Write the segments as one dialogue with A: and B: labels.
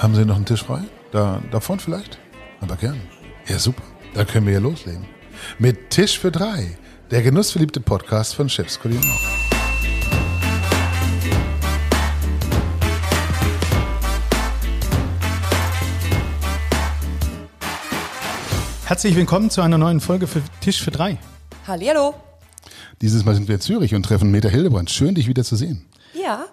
A: Haben Sie noch einen Tisch frei? Da, davon vielleicht? Aber gern. Ja, super. Dann können wir ja loslegen. Mit Tisch für drei. Der genussverliebte Podcast von Chefs Kulinar.
B: Herzlich willkommen zu einer neuen Folge für Tisch für drei.
C: Hallihallo.
A: Dieses Mal sind wir in Zürich und treffen Meta Hildebrand. Schön, dich wieder zu sehen.
C: Ja.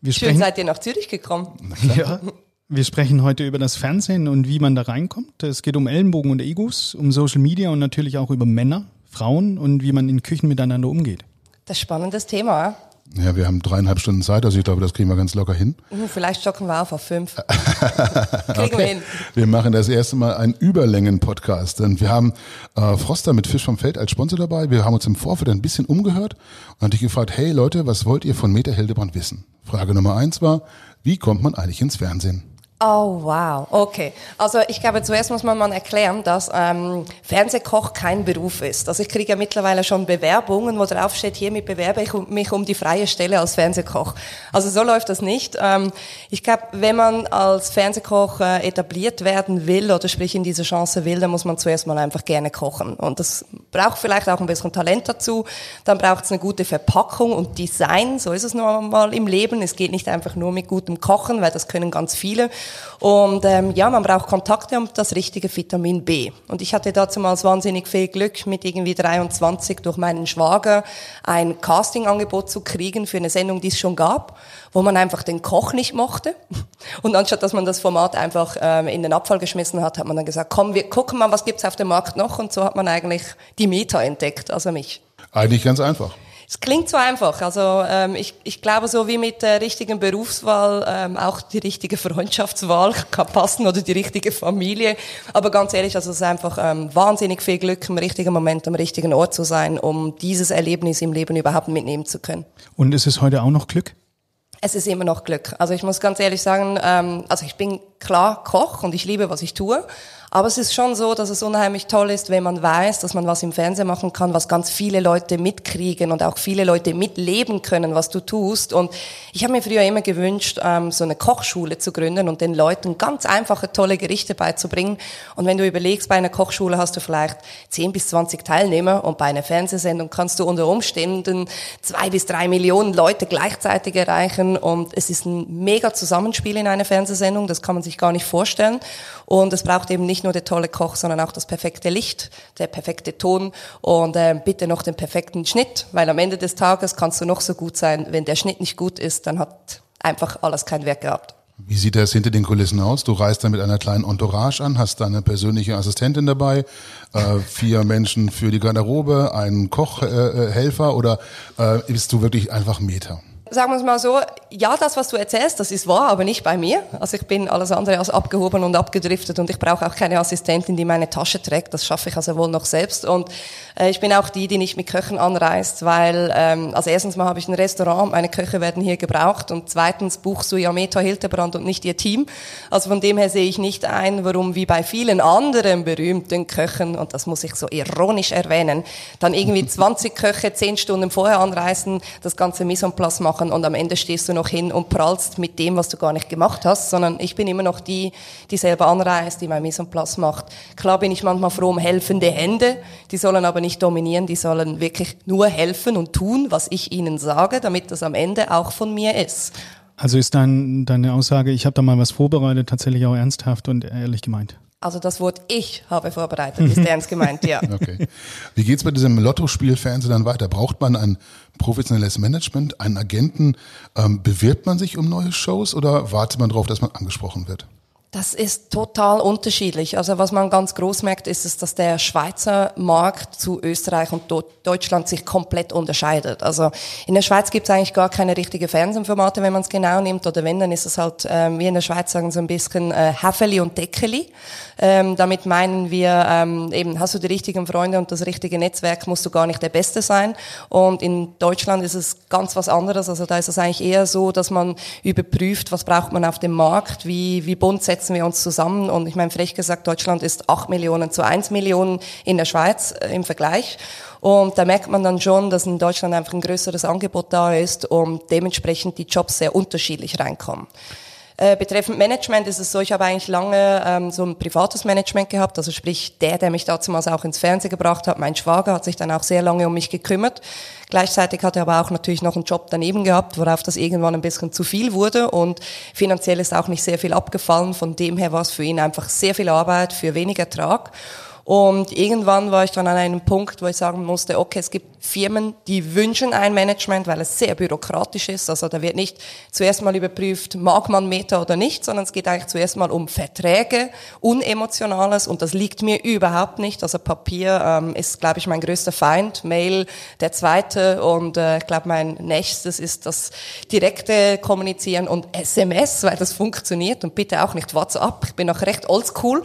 B: Wir
C: Schön
B: sprechen,
C: seid ihr nach Zürich gekommen.
B: ja, wir sprechen heute über das Fernsehen und wie man da reinkommt. Es geht um Ellenbogen und Egos, um Social Media und natürlich auch über Männer, Frauen und wie man in Küchen miteinander umgeht.
C: Das ist ein spannendes Thema. ja?
A: Ja, wir haben dreieinhalb Stunden Zeit, also ich glaube, das kriegen wir ganz locker hin.
C: Hm, Vielleicht stocken wir auf auf fünf. Kriegen wir hin.
A: Wir machen das erste Mal einen Überlängen-Podcast. Und wir haben äh, Froster mit Fisch vom Feld als Sponsor dabei. Wir haben uns im Vorfeld ein bisschen umgehört und hatte ich gefragt, hey Leute, was wollt ihr von Meta Hildebrand wissen? Frage Nummer eins war, wie kommt man eigentlich ins Fernsehen?
C: Oh, wow. Okay. Also ich glaube, zuerst muss man mal erklären, dass ähm, Fernsehkoch kein Beruf ist. Also ich kriege ja mittlerweile schon Bewerbungen, wo drauf steht, hiermit bewerbe ich mich um die freie Stelle als Fernsehkoch. Also so läuft das nicht. Ähm, ich glaube, wenn man als Fernsehkoch äh, etabliert werden will oder sprich in diese Chance will, dann muss man zuerst mal einfach gerne kochen. Und das braucht vielleicht auch ein bisschen Talent dazu. Dann braucht es eine gute Verpackung und Design. So ist es nun mal im Leben. Es geht nicht einfach nur mit gutem Kochen, weil das können ganz viele. Und ähm, ja, man braucht Kontakte und das richtige Vitamin B. Und ich hatte damals wahnsinnig viel Glück, mit irgendwie 23 durch meinen Schwager ein Castingangebot zu kriegen für eine Sendung, die es schon gab, wo man einfach den Koch nicht mochte. Und anstatt dass man das Format einfach ähm, in den Abfall geschmissen hat, hat man dann gesagt, komm, wir gucken mal, was gibt's auf dem Markt noch. Und so hat man eigentlich die Meta entdeckt, also mich.
A: Eigentlich ganz einfach.
C: Es klingt so einfach. Also ähm, ich, ich glaube, so wie mit der richtigen Berufswahl ähm, auch die richtige Freundschaftswahl kann passen oder die richtige Familie. Aber ganz ehrlich, also es ist einfach ähm, wahnsinnig viel Glück, im richtigen Moment am richtigen Ort zu sein, um dieses Erlebnis im Leben überhaupt mitnehmen zu können.
B: Und ist es heute auch noch Glück?
C: Es ist immer noch Glück. Also ich muss ganz ehrlich sagen, ähm, also ich bin klar Koch und ich liebe, was ich tue. Aber es ist schon so, dass es unheimlich toll ist, wenn man weiß, dass man was im Fernsehen machen kann, was ganz viele Leute mitkriegen und auch viele Leute mitleben können, was du tust. Und ich habe mir früher immer gewünscht, ähm, so eine Kochschule zu gründen und den Leuten ganz einfache, tolle Gerichte beizubringen. Und wenn du überlegst, bei einer Kochschule hast du vielleicht 10 bis 20 Teilnehmer und bei einer Fernsehsendung kannst du unter Umständen zwei bis drei Millionen Leute gleichzeitig erreichen. Und es ist ein mega Zusammenspiel in einer Fernsehsendung, das kann man sich gar nicht vorstellen. Und es braucht eben nicht nur der tolle Koch, sondern auch das perfekte Licht, der perfekte Ton und äh, bitte noch den perfekten Schnitt, weil am Ende des Tages kannst du noch so gut sein, wenn der Schnitt nicht gut ist, dann hat einfach alles keinen Wert gehabt.
A: Wie sieht das hinter den Kulissen aus? Du reist dann mit einer kleinen Entourage an, hast deine persönliche Assistentin dabei, äh, vier Menschen für die Garderobe, einen Kochhelfer äh, Helfer oder äh, bist du wirklich einfach Meter?
C: Sagen wir es mal so, ja, das, was du erzählst, das ist wahr, aber nicht bei mir. Also ich bin alles andere als abgehoben und abgedriftet und ich brauche auch keine Assistentin, die meine Tasche trägt. Das schaffe ich also wohl noch selbst. Und äh, ich bin auch die, die nicht mit Köchen anreist, weil, ähm, also erstens mal habe ich ein Restaurant, meine Köche werden hier gebraucht und zweitens buchst du ja Meta Hildebrand und nicht ihr Team. Also von dem her sehe ich nicht ein, warum wie bei vielen anderen berühmten Köchen, und das muss ich so ironisch erwähnen, dann irgendwie 20 Köche zehn Stunden vorher anreisen, das ganze Mise en place machen und am Ende stehst du noch hin und prallst mit dem, was du gar nicht gemacht hast, sondern ich bin immer noch die, die selber anreist, die mein Mise en place macht. Klar bin ich manchmal froh um helfende Hände, die sollen aber nicht dominieren, die sollen wirklich nur helfen und tun, was ich ihnen sage, damit das am Ende auch von mir ist.
B: Also ist dein, deine Aussage, ich habe da mal was vorbereitet, tatsächlich auch ernsthaft und ehrlich gemeint?
C: Also das Wort ich habe vorbereitet, ist ernst gemeint, ja.
A: Okay. Wie geht's bei diesem Lottospiel Fernsehen dann weiter? Braucht man ein professionelles Management, einen Agenten? Ähm, bewirbt man sich um neue Shows oder wartet man darauf, dass man angesprochen wird?
C: Das ist total unterschiedlich. Also was man ganz groß merkt, ist, dass der Schweizer Markt zu Österreich und Deutschland sich komplett unterscheidet. Also in der Schweiz gibt es eigentlich gar keine richtige Fernsehformate, wenn man es genau nimmt. Oder wenn, dann ist es halt, ähm, wie in der Schweiz sagen, so ein bisschen äh, Häfeli und Deckeli. Ähm, damit meinen wir, ähm, eben hast du die richtigen Freunde und das richtige Netzwerk, musst du gar nicht der Beste sein. Und in Deutschland ist es ganz was anderes. Also da ist es eigentlich eher so, dass man überprüft, was braucht man auf dem Markt, wie, wie bunt setzen wir uns zusammen. Und ich meine, frech gesagt, Deutschland ist 8 Millionen zu 1 Millionen in der Schweiz äh, im Vergleich. Und da merkt man dann schon, dass in Deutschland einfach ein größeres Angebot da ist und dementsprechend die Jobs sehr unterschiedlich reinkommen. Äh, betreffend Management ist es so, ich habe eigentlich lange ähm, so ein privates Management gehabt, also sprich der, der mich damals auch ins Fernsehen gebracht hat, mein Schwager hat sich dann auch sehr lange um mich gekümmert. Gleichzeitig hat er aber auch natürlich noch einen Job daneben gehabt, worauf das irgendwann ein bisschen zu viel wurde und finanziell ist auch nicht sehr viel abgefallen. Von dem her war es für ihn einfach sehr viel Arbeit für wenig Ertrag. Und irgendwann war ich dann an einem Punkt, wo ich sagen musste, okay, es gibt Firmen, die wünschen ein Management, weil es sehr bürokratisch ist. Also da wird nicht zuerst mal überprüft, mag man Meta oder nicht, sondern es geht eigentlich zuerst mal um Verträge, unemotionales und das liegt mir überhaupt nicht. Also Papier ähm, ist, glaube ich, mein größter Feind, Mail der zweite und äh, ich glaube, mein nächstes ist das direkte Kommunizieren und SMS, weil das funktioniert und bitte auch nicht WhatsApp. Ich bin noch recht oldschool.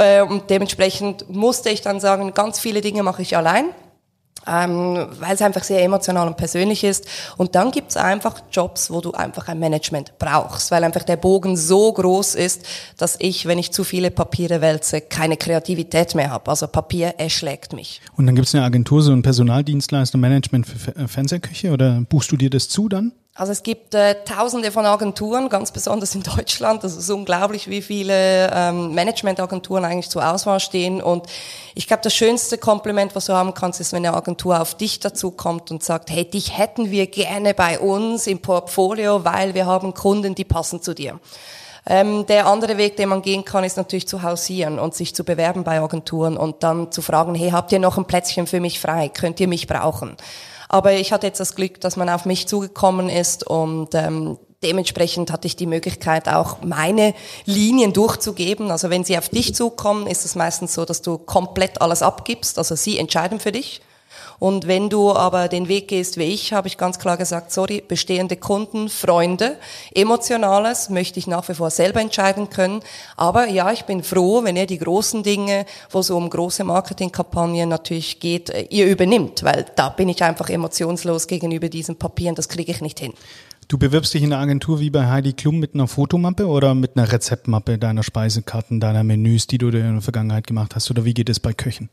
C: Äh, und dementsprechend musste ich dann sagen, ganz viele Dinge mache ich allein. Ähm, weil es einfach sehr emotional und persönlich ist. Und dann gibt es einfach Jobs, wo du einfach ein Management brauchst, weil einfach der Bogen so groß ist, dass ich, wenn ich zu viele Papiere wälze, keine Kreativität mehr habe. Also Papier erschlägt mich.
B: Und dann gibt es eine Agentur, so ein Personaldienstleister, Management für Fernsehküche oder buchst du dir das zu dann?
C: Also es gibt äh, tausende von Agenturen, ganz besonders in Deutschland. Das ist unglaublich, wie viele ähm, Managementagenturen eigentlich zur Auswahl stehen. Und ich glaube, das schönste Kompliment, was du haben kannst, ist, wenn eine Agentur auf dich dazu kommt und sagt, hey, dich hätten wir gerne bei uns im Portfolio, weil wir haben Kunden, die passen zu dir. Ähm, der andere Weg, den man gehen kann, ist natürlich zu hausieren und sich zu bewerben bei Agenturen und dann zu fragen, hey, habt ihr noch ein Plätzchen für mich frei? Könnt ihr mich brauchen? Aber ich hatte jetzt das Glück, dass man auf mich zugekommen ist und ähm, dementsprechend hatte ich die Möglichkeit, auch meine Linien durchzugeben. Also wenn sie auf dich zukommen, ist es meistens so, dass du komplett alles abgibst. Also sie entscheiden für dich. Und wenn du aber den Weg gehst wie ich, habe ich ganz klar gesagt, sorry, bestehende Kunden, Freunde, emotionales möchte ich nach wie vor selber entscheiden können. Aber ja, ich bin froh, wenn ihr die großen Dinge, wo es um große Marketingkampagnen natürlich geht, äh, ihr übernimmt, weil da bin ich einfach emotionslos gegenüber diesen Papieren, das kriege ich nicht hin.
B: Du bewirbst dich in der Agentur wie bei Heidi Klum mit einer Fotomappe oder mit einer Rezeptmappe deiner Speisekarten, deiner Menüs, die du in der Vergangenheit gemacht hast? Oder wie geht es bei Köchen?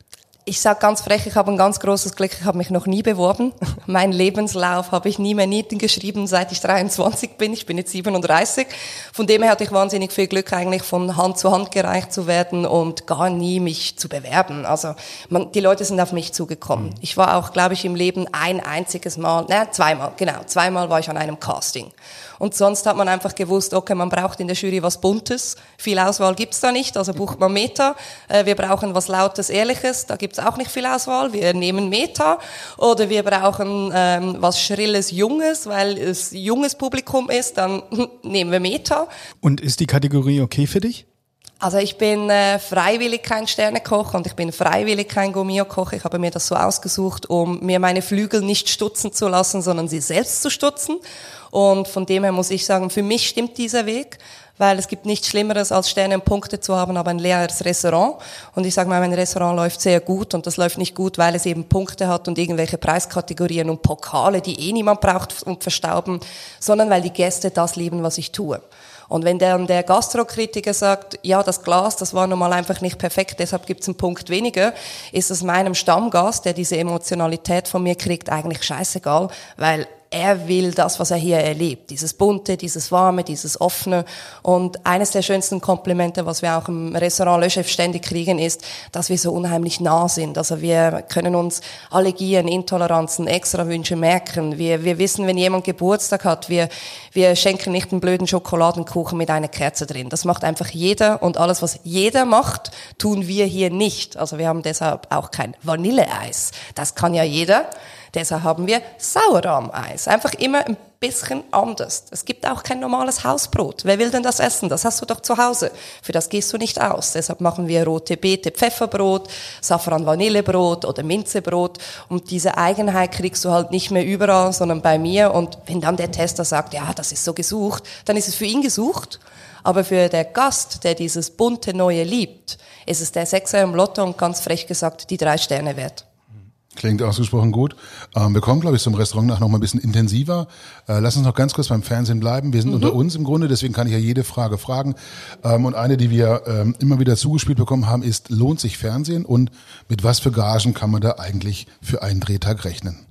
C: Ich sage ganz frech, ich habe ein ganz großes Glück, ich habe mich noch nie beworben. mein Lebenslauf habe ich nie mehr Nieten geschrieben, seit ich 23 bin. Ich bin jetzt 37. Von dem her hatte ich wahnsinnig viel Glück, eigentlich von Hand zu Hand gereicht zu werden und gar nie mich zu bewerben. Also man, die Leute sind auf mich zugekommen. Ich war auch, glaube ich, im Leben ein einziges Mal, ne, zweimal, genau, zweimal war ich an einem Casting. Und sonst hat man einfach gewusst, okay, man braucht in der Jury was Buntes. Viel Auswahl gibt's da nicht, also bucht man Meta. Äh, wir brauchen was Lautes, Ehrliches, da gibt's auch nicht viel Auswahl. Wir nehmen Meta. Oder wir brauchen ähm, was Schrilles, Junges, weil es junges Publikum ist, dann nehmen wir Meta.
B: Und ist die Kategorie okay für dich?
C: Also ich bin äh, freiwillig kein Sternekoch und ich bin freiwillig kein Gourmet-Koch. Ich habe mir das so ausgesucht, um mir meine Flügel nicht stutzen zu lassen, sondern sie selbst zu stutzen. Und von dem her muss ich sagen, für mich stimmt dieser Weg, weil es gibt nichts Schlimmeres, als Sterne und Punkte zu haben, aber ein leeres Restaurant. Und ich sage mal, mein Restaurant läuft sehr gut und das läuft nicht gut, weil es eben Punkte hat und irgendwelche Preiskategorien und Pokale, die eh niemand braucht und verstauben, sondern weil die Gäste das lieben, was ich tue. Und wenn dann der Gastrokritiker sagt, ja, das Glas, das war nun mal einfach nicht perfekt, deshalb gibt es einen Punkt weniger, ist es meinem Stammgast, der diese Emotionalität von mir kriegt, eigentlich scheißegal, weil er will das, was er hier erlebt. Dieses bunte, dieses warme, dieses offene. Und eines der schönsten Komplimente, was wir auch im Restaurant Le Chef ständig kriegen, ist, dass wir so unheimlich nah sind. Also wir können uns Allergien, Intoleranzen, Extrawünsche merken. Wir, wir wissen, wenn jemand Geburtstag hat, wir, wir schenken nicht einen blöden Schokoladenkuchen mit einer Kerze drin. Das macht einfach jeder. Und alles, was jeder macht, tun wir hier nicht. Also wir haben deshalb auch kein Vanilleeis. Das kann ja jeder. Deshalb haben wir Sauerrahmeis. Einfach immer ein bisschen anders. Es gibt auch kein normales Hausbrot. Wer will denn das essen? Das hast du doch zu Hause. Für das gehst du nicht aus. Deshalb machen wir rote Beete Pfefferbrot, Safran Vanillebrot oder Minzebrot. Und diese Eigenheit kriegst du halt nicht mehr überall, sondern bei mir. Und wenn dann der Tester sagt, ja, das ist so gesucht, dann ist es für ihn gesucht. Aber für der Gast, der dieses bunte Neue liebt, ist es der Sechser im Lotto und ganz frech gesagt die drei Sterne wert.
A: Klingt ausgesprochen gut. Ähm, wir kommen, glaube ich, zum Restaurant nach noch mal ein bisschen intensiver. Äh, lass uns noch ganz kurz beim Fernsehen bleiben. Wir sind mhm. unter uns im Grunde, deswegen kann ich ja jede Frage fragen. Ähm, und eine, die wir ähm, immer wieder zugespielt bekommen haben, ist, lohnt sich Fernsehen und mit was für Gagen kann man da eigentlich für einen Drehtag rechnen?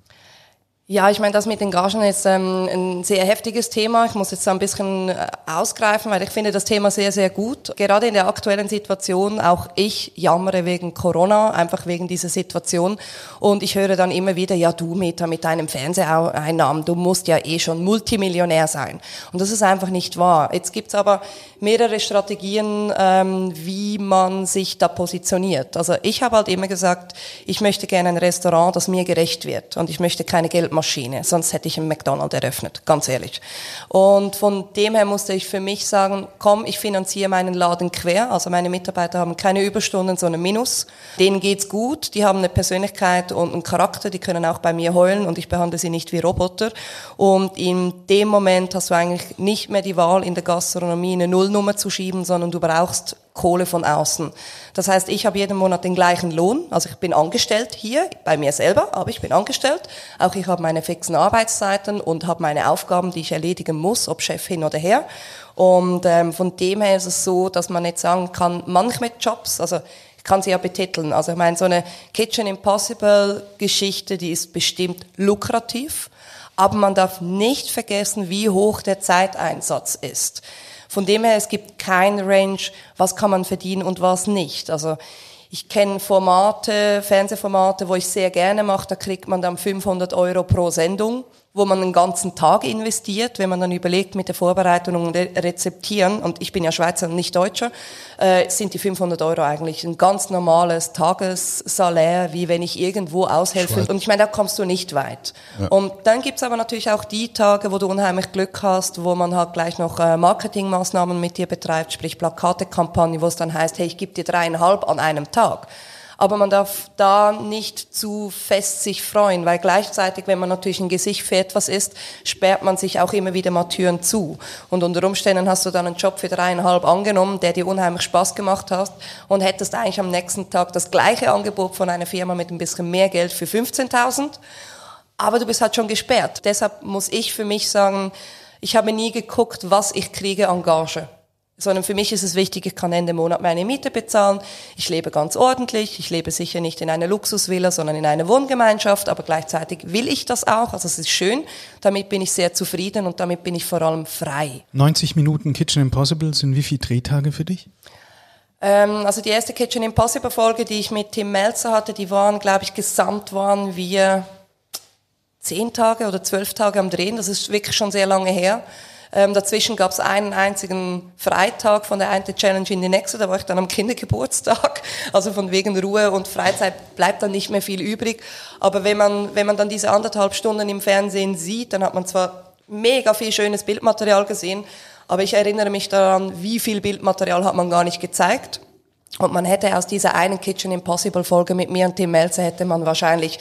C: Ja, ich meine, das mit den Gagen ist ähm, ein sehr heftiges Thema. Ich muss jetzt ein bisschen äh, ausgreifen, weil ich finde das Thema sehr, sehr gut. Gerade in der aktuellen Situation, auch ich jammere wegen Corona, einfach wegen dieser Situation. Und ich höre dann immer wieder, ja du Meta mit deinem Fernseheinnahmen, du musst ja eh schon Multimillionär sein. Und das ist einfach nicht wahr. Jetzt gibt's aber mehrere Strategien, ähm, wie man sich da positioniert. Also ich habe halt immer gesagt, ich möchte gerne ein Restaurant, das mir gerecht wird. Und ich möchte keine Geld Maschine, sonst hätte ich einen McDonald's eröffnet, ganz ehrlich. Und von dem her musste ich für mich sagen, komm, ich finanziere meinen Laden quer, also meine Mitarbeiter haben keine Überstunden, sondern Minus. Denen geht's gut, die haben eine Persönlichkeit und einen Charakter, die können auch bei mir heulen und ich behandle sie nicht wie Roboter. Und in dem Moment hast du eigentlich nicht mehr die Wahl, in der Gastronomie eine Nullnummer zu schieben, sondern du brauchst Kohle von außen. Das heißt, ich habe jeden Monat den gleichen Lohn. Also ich bin angestellt hier bei mir selber, aber ich bin angestellt. Auch ich habe meine fixen Arbeitszeiten und habe meine Aufgaben, die ich erledigen muss, ob Chef hin oder her. Und ähm, von dem her ist es so, dass man nicht sagen kann, manchmal Jobs, also ich kann sie ja betiteln. Also ich meine, so eine Kitchen Impossible Geschichte, die ist bestimmt lukrativ, aber man darf nicht vergessen, wie hoch der Zeiteinsatz ist. Von dem her, es gibt kein Range, was kann man verdienen und was nicht. Also ich kenne Formate, Fernsehformate, wo ich sehr gerne mache, da kriegt man dann 500 Euro pro Sendung wo man einen ganzen Tag investiert, wenn man dann überlegt mit der Vorbereitung und Rezeptieren, und ich bin ja Schweizer und nicht Deutscher, äh, sind die 500 Euro eigentlich ein ganz normales Tagessalär, wie wenn ich irgendwo aushelfe. Schweiz. Und ich meine, da kommst du nicht weit. Ja. Und dann gibt's aber natürlich auch die Tage, wo du unheimlich Glück hast, wo man halt gleich noch äh, Marketingmaßnahmen mit dir betreibt, sprich Plakatekampagne, wo es dann heißt, hey, ich gebe dir dreieinhalb an einem Tag. Aber man darf da nicht zu fest sich freuen, weil gleichzeitig, wenn man natürlich ein Gesicht für etwas ist, sperrt man sich auch immer wieder mal Türen zu. Und unter Umständen hast du dann einen Job für dreieinhalb angenommen, der dir unheimlich Spaß gemacht hat und hättest eigentlich am nächsten Tag das gleiche Angebot von einer Firma mit ein bisschen mehr Geld für 15.000. Aber du bist halt schon gesperrt. Deshalb muss ich für mich sagen, ich habe nie geguckt, was ich kriege an Gage sondern für mich ist es wichtig, ich kann Ende Monat meine Miete bezahlen. Ich lebe ganz ordentlich. Ich lebe sicher nicht in einer Luxusvilla, sondern in einer Wohngemeinschaft, aber gleichzeitig will ich das auch. Also es ist schön. Damit bin ich sehr zufrieden und damit bin ich vor allem frei.
B: 90 Minuten Kitchen Impossible sind wie viele Drehtage für dich?
C: Ähm, also die erste Kitchen Impossible Folge, die ich mit Tim Melzer hatte, die waren, glaube ich, gesamt waren wir zehn Tage oder zwölf Tage am Drehen. Das ist wirklich schon sehr lange her. Ähm, dazwischen gab es einen einzigen Freitag von der einen Challenge in die nächste, da war ich dann am Kindergeburtstag. Also von wegen Ruhe und Freizeit bleibt dann nicht mehr viel übrig. Aber wenn man, wenn man dann diese anderthalb Stunden im Fernsehen sieht, dann hat man zwar mega viel schönes Bildmaterial gesehen, aber ich erinnere mich daran, wie viel Bildmaterial hat man gar nicht gezeigt. Und man hätte aus dieser einen Kitchen Impossible Folge mit mir und Tim Melzer hätte man wahrscheinlich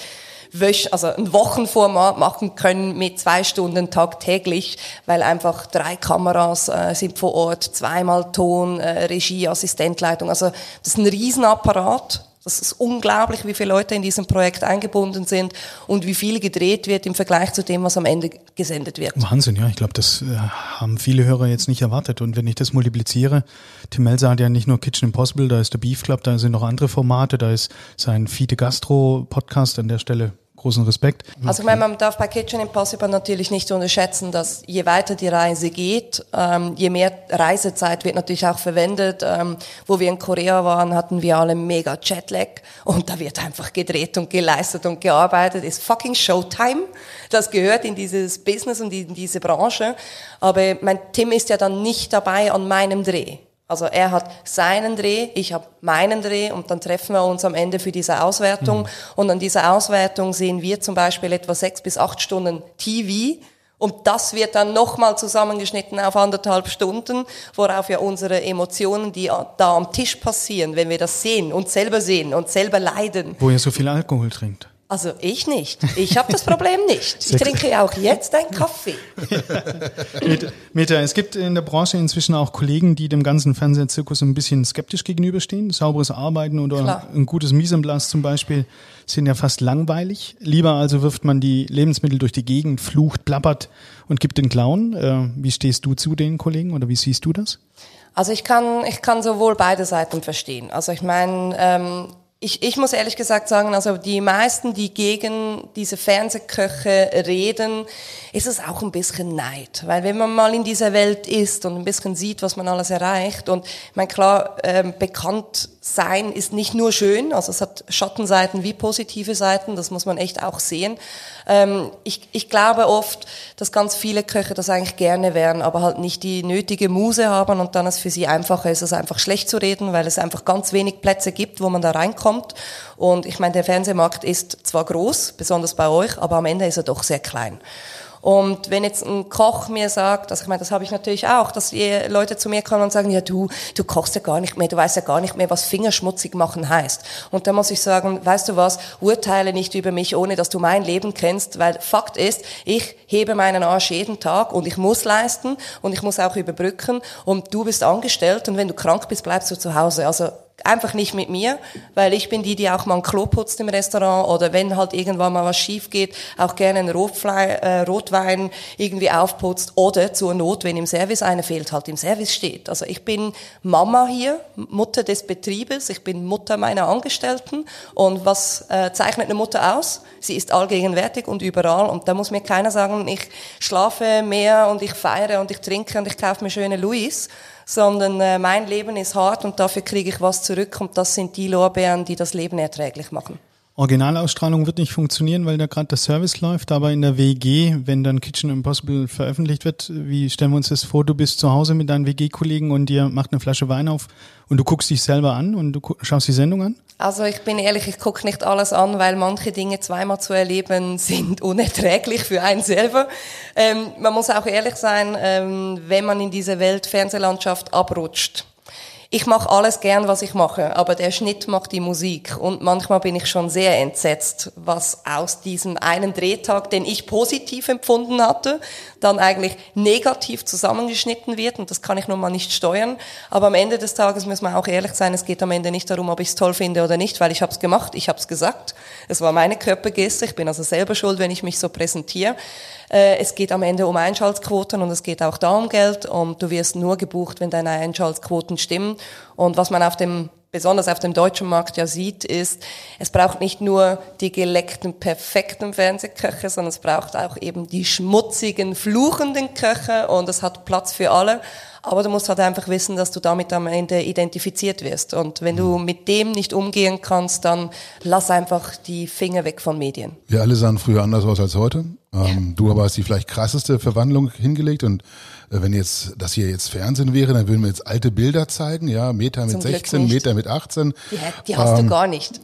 C: Wöch, also ein Wochenformat machen können mit zwei Stunden tagtäglich, weil einfach drei Kameras äh, sind vor Ort, zweimal Ton, äh, Regie, Assistentleitung. Also das ist ein Riesenapparat. Das ist unglaublich, wie viele Leute in diesem Projekt eingebunden sind und wie viel gedreht wird im Vergleich zu dem, was am Ende gesendet wird.
B: Wahnsinn, ja. Ich glaube, das äh, haben viele Hörer jetzt nicht erwartet. Und wenn ich das multipliziere, Tim Melzer hat ja nicht nur Kitchen Impossible, da ist der Beef Club, da sind noch andere Formate, da ist sein Fide Gastro Podcast an der Stelle großen Respekt.
C: Also ich meine, man darf bei Kitchen Impossible natürlich nicht unterschätzen, dass je weiter die Reise geht, ähm, je mehr Reisezeit wird natürlich auch verwendet. Ähm, wo wir in Korea waren, hatten wir alle mega Jetlag und da wird einfach gedreht und geleistet und gearbeitet. Ist fucking Showtime. Das gehört in dieses Business und in diese Branche. Aber mein Tim ist ja dann nicht dabei an meinem Dreh. Also er hat seinen Dreh, ich habe meinen Dreh und dann treffen wir uns am Ende für diese Auswertung. Mhm. Und an dieser Auswertung sehen wir zum Beispiel etwa sechs bis acht Stunden TV. Und das wird dann nochmal zusammengeschnitten auf anderthalb Stunden, worauf ja unsere Emotionen, die da am Tisch passieren, wenn wir das sehen und selber sehen und selber leiden.
B: Wo ihr so viel Alkohol trinkt.
C: Also ich nicht. Ich habe das Problem nicht. Ich trinke auch jetzt einen Kaffee.
B: Meta, es gibt in der Branche inzwischen auch Kollegen, die dem ganzen Fernsehzirkus ein bisschen skeptisch gegenüberstehen. Sauberes Arbeiten oder Klar. ein gutes Mise zum Beispiel sind ja fast langweilig. Lieber also wirft man die Lebensmittel durch die Gegend, flucht, plappert und gibt den Clown. Äh, wie stehst du zu den Kollegen oder wie siehst du das?
C: Also ich kann, ich kann sowohl beide Seiten verstehen. Also ich meine, ähm, ich, ich muss ehrlich gesagt sagen, also die meisten, die gegen diese Fernsehköche reden, ist es auch ein bisschen Neid. Weil wenn man mal in dieser Welt ist und ein bisschen sieht, was man alles erreicht und, ich meine, klar, ähm, bekannt sein ist nicht nur schön, also es hat Schattenseiten wie positive Seiten, das muss man echt auch sehen. Ähm, ich, ich glaube oft, dass ganz viele Köche das eigentlich gerne wären, aber halt nicht die nötige Muse haben und dann es für sie einfacher ist, es einfach schlecht zu reden, weil es einfach ganz wenig Plätze gibt, wo man da reinkommt. Und ich meine, der Fernsehmarkt ist zwar groß, besonders bei euch, aber am Ende ist er doch sehr klein. Und wenn jetzt ein Koch mir sagt, also ich meine, das habe ich natürlich auch, dass Leute zu mir kommen und sagen, ja du, du kochst ja gar nicht mehr, du weißt ja gar nicht mehr, was Fingerschmutzig machen heißt. Und da muss ich sagen, weißt du was, urteile nicht über mich, ohne dass du mein Leben kennst, weil Fakt ist, ich hebe meinen Arsch jeden Tag und ich muss leisten und ich muss auch überbrücken und du bist angestellt und wenn du krank bist, bleibst du zu Hause. Also einfach nicht mit mir, weil ich bin die, die auch mal ein Klo putzt im Restaurant oder wenn halt irgendwann mal was schief geht, auch gerne einen Rotfle äh, Rotwein irgendwie aufputzt oder zur Not, wenn im Service einer fehlt, halt im Service steht. Also ich bin Mama hier, Mutter des Betriebes, ich bin Mutter meiner Angestellten und was äh, zeichnet eine Mutter aus? Sie ist allgegenwärtig und überall und da muss mir keiner sagen, ich schlafe mehr und ich feiere und ich trinke und ich kaufe mir schöne Louis, sondern äh, mein Leben ist hart und dafür kriege ich was zurück und das sind die Lorbeeren, die das Leben erträglich machen.
B: Originalausstrahlung wird nicht funktionieren, weil da gerade der Service läuft, aber in der WG, wenn dann Kitchen Impossible veröffentlicht wird, wie stellen wir uns das vor, du bist zu Hause mit deinen WG-Kollegen und dir macht eine Flasche Wein auf und du guckst dich selber an und du schaust die Sendung an?
C: Also ich bin ehrlich, ich gucke nicht alles an, weil manche Dinge zweimal zu erleben sind unerträglich für einen selber. Ähm, man muss auch ehrlich sein, ähm, wenn man in diese Welt-Fernsehlandschaft abrutscht ich mache alles gern, was ich mache, aber der Schnitt macht die Musik. Und manchmal bin ich schon sehr entsetzt, was aus diesem einen Drehtag, den ich positiv empfunden hatte, dann eigentlich negativ zusammengeschnitten wird. Und das kann ich nun mal nicht steuern. Aber am Ende des Tages müssen wir auch ehrlich sein, es geht am Ende nicht darum, ob ich es toll finde oder nicht, weil ich habe es gemacht, ich habe es gesagt. Es war meine Körpergeste, ich bin also selber schuld, wenn ich mich so präsentiere. Äh, es geht am Ende um Einschaltquoten und es geht auch da um Geld und du wirst nur gebucht, wenn deine Einschaltquoten stimmen. Und was man auf dem besonders auf dem deutschen Markt ja sieht, ist, es braucht nicht nur die geleckten, perfekten Fernsehköche, sondern es braucht auch eben die schmutzigen, fluchenden Köche und es hat Platz für alle. Aber du musst halt einfach wissen, dass du damit am Ende identifiziert wirst. Und wenn du mit dem nicht umgehen kannst, dann lass einfach die Finger weg von Medien.
A: Wir alle sahen früher anders aus als heute. Ähm, du aber hast die vielleicht krasseste Verwandlung hingelegt und äh, wenn jetzt das hier jetzt Fernsehen wäre, dann würden wir jetzt alte Bilder zeigen, ja, Meter mit Zum 16, Meter mit 18.
C: Die, die hast ähm, du gar nicht.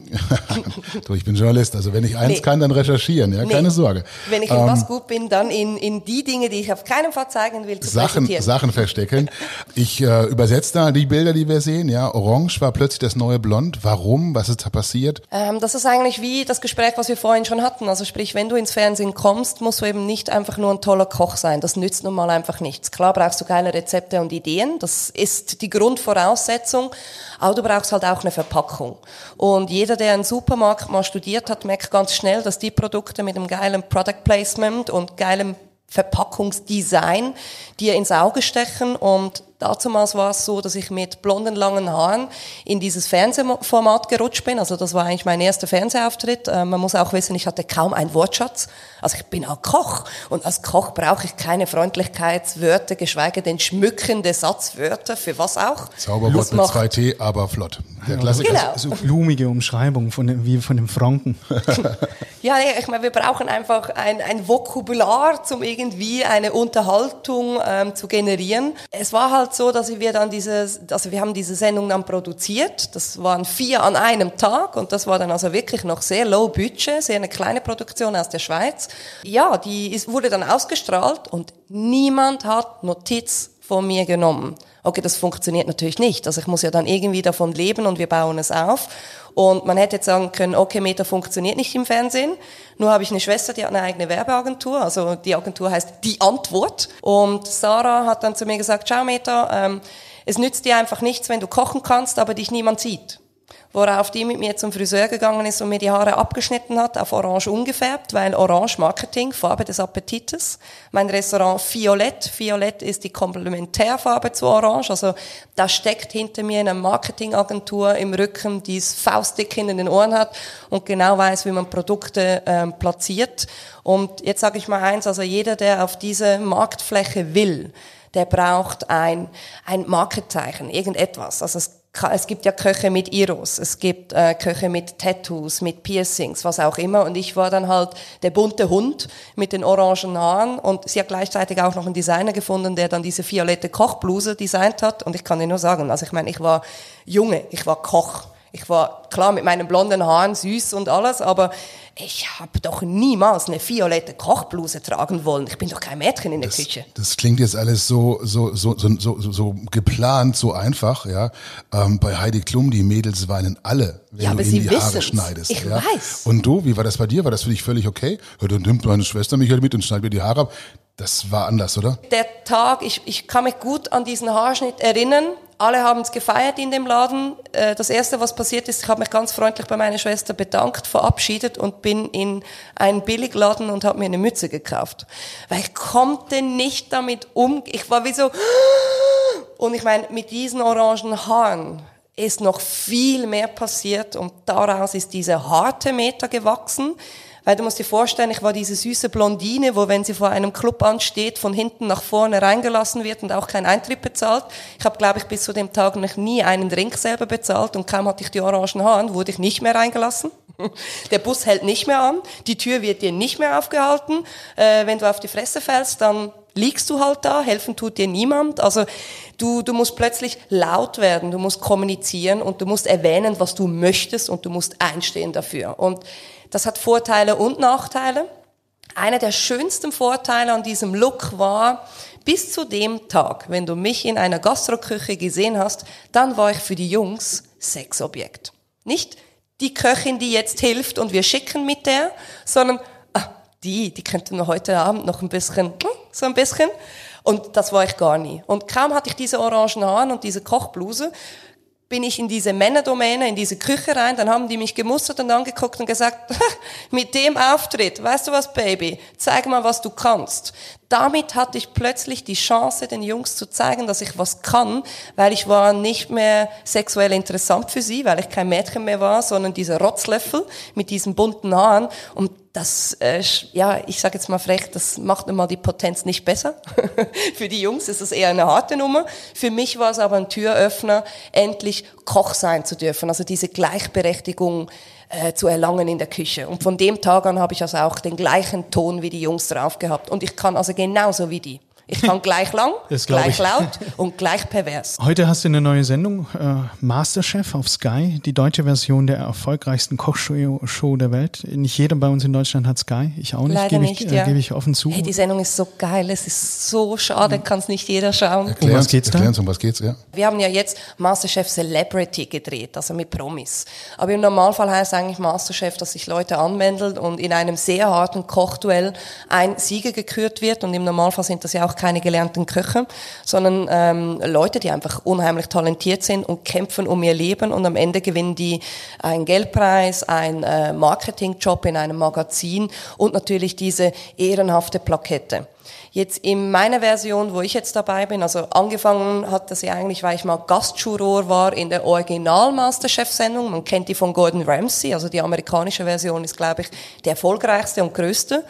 A: du, ich bin Journalist, also wenn ich eins nee. kann, dann recherchieren, ja, nee. keine Sorge.
C: Wenn ich in ähm, was gut bin, dann in, in die Dinge, die ich auf keinen Fall zeigen will, zu
A: Sachen, Sachen verstecken. Ich äh, übersetze da die Bilder, die wir sehen, ja, orange war plötzlich das neue Blond. Warum? Was ist da passiert?
C: Ähm, das ist eigentlich wie das Gespräch, was wir vorhin schon hatten. Also sprich, wenn du ins Fernsehen kommst, musst du eben nicht einfach nur ein toller Koch sein. Das nützt nun mal einfach nichts. Klar brauchst du geile Rezepte und Ideen. Das ist die Grundvoraussetzung. Aber du brauchst halt auch eine Verpackung. Und jeder, der einen Supermarkt mal studiert hat, merkt ganz schnell, dass die Produkte mit einem geilen Product Placement und geilem Verpackungsdesign dir ins Auge stechen und Damals war es so, dass ich mit blonden, langen Haaren in dieses Fernsehformat gerutscht bin. Also das war eigentlich mein erster Fernsehauftritt. Äh, man muss auch wissen, ich hatte kaum einen Wortschatz. Also ich bin auch Koch. Und als Koch brauche ich keine Freundlichkeitswörter, geschweige denn schmückende Satzwörter. Für was auch?
A: Zauberwort mit 2T, aber flott.
B: Der Klassiker. Genau. So blumige Umschreibung von dem, wie von dem Franken.
C: ja, ich meine, wir brauchen einfach ein, ein Vokabular, um irgendwie eine Unterhaltung ähm, zu generieren. Es war halt so, dass wir dann diese, also wir haben diese Sendung dann produziert. Das waren vier an einem Tag und das war dann also wirklich noch sehr low budget, sehr eine kleine Produktion aus der Schweiz. Ja, die ist, wurde dann ausgestrahlt und niemand hat Notiz von mir genommen. Okay, das funktioniert natürlich nicht. Also ich muss ja dann irgendwie davon leben und wir bauen es auf. Und man hätte jetzt sagen können, okay, Meta funktioniert nicht im Fernsehen. Nur habe ich eine Schwester, die hat eine eigene Werbeagentur. Also die Agentur heißt Die Antwort. Und Sarah hat dann zu mir gesagt, schau Meta, ähm, es nützt dir einfach nichts, wenn du kochen kannst, aber dich niemand sieht. Worauf die mit mir zum Friseur gegangen ist und mir die Haare abgeschnitten hat, auf Orange umgefärbt, weil Orange Marketing, Farbe des Appetites. Mein Restaurant Violett. Violett ist die Komplementärfarbe zu Orange. Also da steckt hinter mir eine Marketingagentur im Rücken, die es faustdick in den Ohren hat und genau weiß, wie man Produkte ähm, platziert. Und jetzt sage ich mal eins, also jeder, der auf diese Marktfläche will, der braucht ein, ein Markenzeichen, irgendetwas. Also es es gibt ja Köche mit Iros, es gibt äh, Köche mit Tattoos, mit Piercings, was auch immer. Und ich war dann halt der bunte Hund mit den orangen Haaren. Und sie hat gleichzeitig auch noch einen Designer gefunden, der dann diese violette Kochbluse designt hat. Und ich kann dir nur sagen, also ich meine, ich war Junge, ich war Koch. Ich war klar mit meinen blonden Haaren süß und alles, aber ich habe doch niemals eine violette Kochbluse tragen wollen. Ich bin doch kein Mädchen in der
A: das,
C: Küche.
A: Das klingt jetzt alles so so so so so, so geplant, so einfach, ja. Ähm, bei Heidi Klum die Mädels weinen alle, wenn
C: ja,
A: du
C: ihnen
A: die
C: wissen's.
A: Haare schneidest.
C: Ich
A: ja?
C: weiß.
A: Und du, wie war das bei dir? War das für dich völlig okay? Ja, dann nimmt meine Schwester mich halt mit und schneidet mir die Haare ab. Das war anders, oder?
C: Der Tag, ich, ich kann mich gut an diesen Haarschnitt erinnern. Alle haben es gefeiert in dem Laden. Äh, Das erste, was passiert ist, ich habe mich ganz freundlich bei meiner Schwester bedankt, verabschiedet und bin in einen Billigladen und habe mir eine Mütze gekauft. Weil ich konnte nicht damit um. Ich war wie so. Und ich meine, mit diesen orangen Haaren ist noch viel mehr passiert und daraus ist diese harte Meter gewachsen. Weil du musst dir vorstellen, ich war diese süße Blondine, wo wenn sie vor einem Club ansteht, von hinten nach vorne reingelassen wird und auch keinen Eintritt bezahlt. Ich habe, glaube ich, bis zu dem Tag noch nie einen Drink selber bezahlt und kaum hatte ich die orangen Haaren, wurde ich nicht mehr reingelassen. Der Bus hält nicht mehr an, die Tür wird dir nicht mehr aufgehalten. Äh, wenn du auf die Fresse fällst, dann liegst du halt da, helfen tut dir niemand. Also du, du musst plötzlich laut werden, du musst kommunizieren und du musst erwähnen, was du möchtest und du musst einstehen dafür. Und das hat Vorteile und Nachteile. Einer der schönsten Vorteile an diesem Look war, bis zu dem Tag, wenn du mich in einer Gastroküche gesehen hast, dann war ich für die Jungs Sexobjekt. Nicht die Köchin, die jetzt hilft und wir schicken mit der, sondern ah, die, die könnte noch heute Abend noch ein bisschen, hm, so ein bisschen. Und das war ich gar nie. Und kaum hatte ich diese orangen Haaren und diese Kochbluse, bin ich in diese Männerdomäne, in diese Küche rein, dann haben die mich gemustert und angeguckt und gesagt, mit dem Auftritt, weißt du was, Baby, zeig mal, was du kannst. Damit hatte ich plötzlich die Chance, den Jungs zu zeigen, dass ich was kann, weil ich war nicht mehr sexuell interessant für sie, weil ich kein Mädchen mehr war, sondern dieser Rotzlöffel mit diesen bunten Haaren. Und das, äh, ja, ich sage jetzt mal frech, das macht immer die Potenz nicht besser. Für die Jungs ist es eher eine harte Nummer. Für mich war es aber ein Türöffner, endlich Koch sein zu dürfen. Also diese Gleichberechtigung äh, zu erlangen in der Küche. Und von dem Tag an habe ich also auch den gleichen Ton wie die Jungs drauf gehabt. Und ich kann also genauso wie die. Ich kann gleich lang, gleich
B: ich.
C: laut und gleich pervers.
B: Heute hast du eine neue Sendung, äh, Masterchef auf Sky, die deutsche Version der erfolgreichsten Kochshow Show der Welt. Nicht jeder bei uns in Deutschland hat Sky, ich auch nicht,
C: Leider
B: gebe
C: nicht,
B: ich,
C: ja.
B: äh, gebe ich offen zu.
C: Hey, die Sendung ist so geil, es ist so schade, kann es nicht jeder schauen.
A: Erklär
B: was
A: uns,
B: geht's da?
A: erklär uns, um was geht's, ja.
C: Wir haben ja jetzt Masterchef Celebrity gedreht, also mit Promis. Aber im Normalfall heißt eigentlich Masterchef, dass sich Leute anmelden und in einem sehr harten Kochduell ein Sieger gekürt wird. Und im Normalfall sind das ja auch keine gelernten Köche, sondern ähm, Leute, die einfach unheimlich talentiert sind und kämpfen um ihr Leben. Und am Ende gewinnen die einen Geldpreis, einen äh, Marketingjob in einem Magazin und natürlich diese ehrenhafte Plakette. Jetzt in meiner Version, wo ich jetzt dabei bin, also angefangen hat das ja eigentlich, weil ich mal Gastjuror war in der Original-Masterchef-Sendung. Man kennt die von Gordon Ramsay, also die amerikanische Version ist, glaube ich, die erfolgreichste und größte.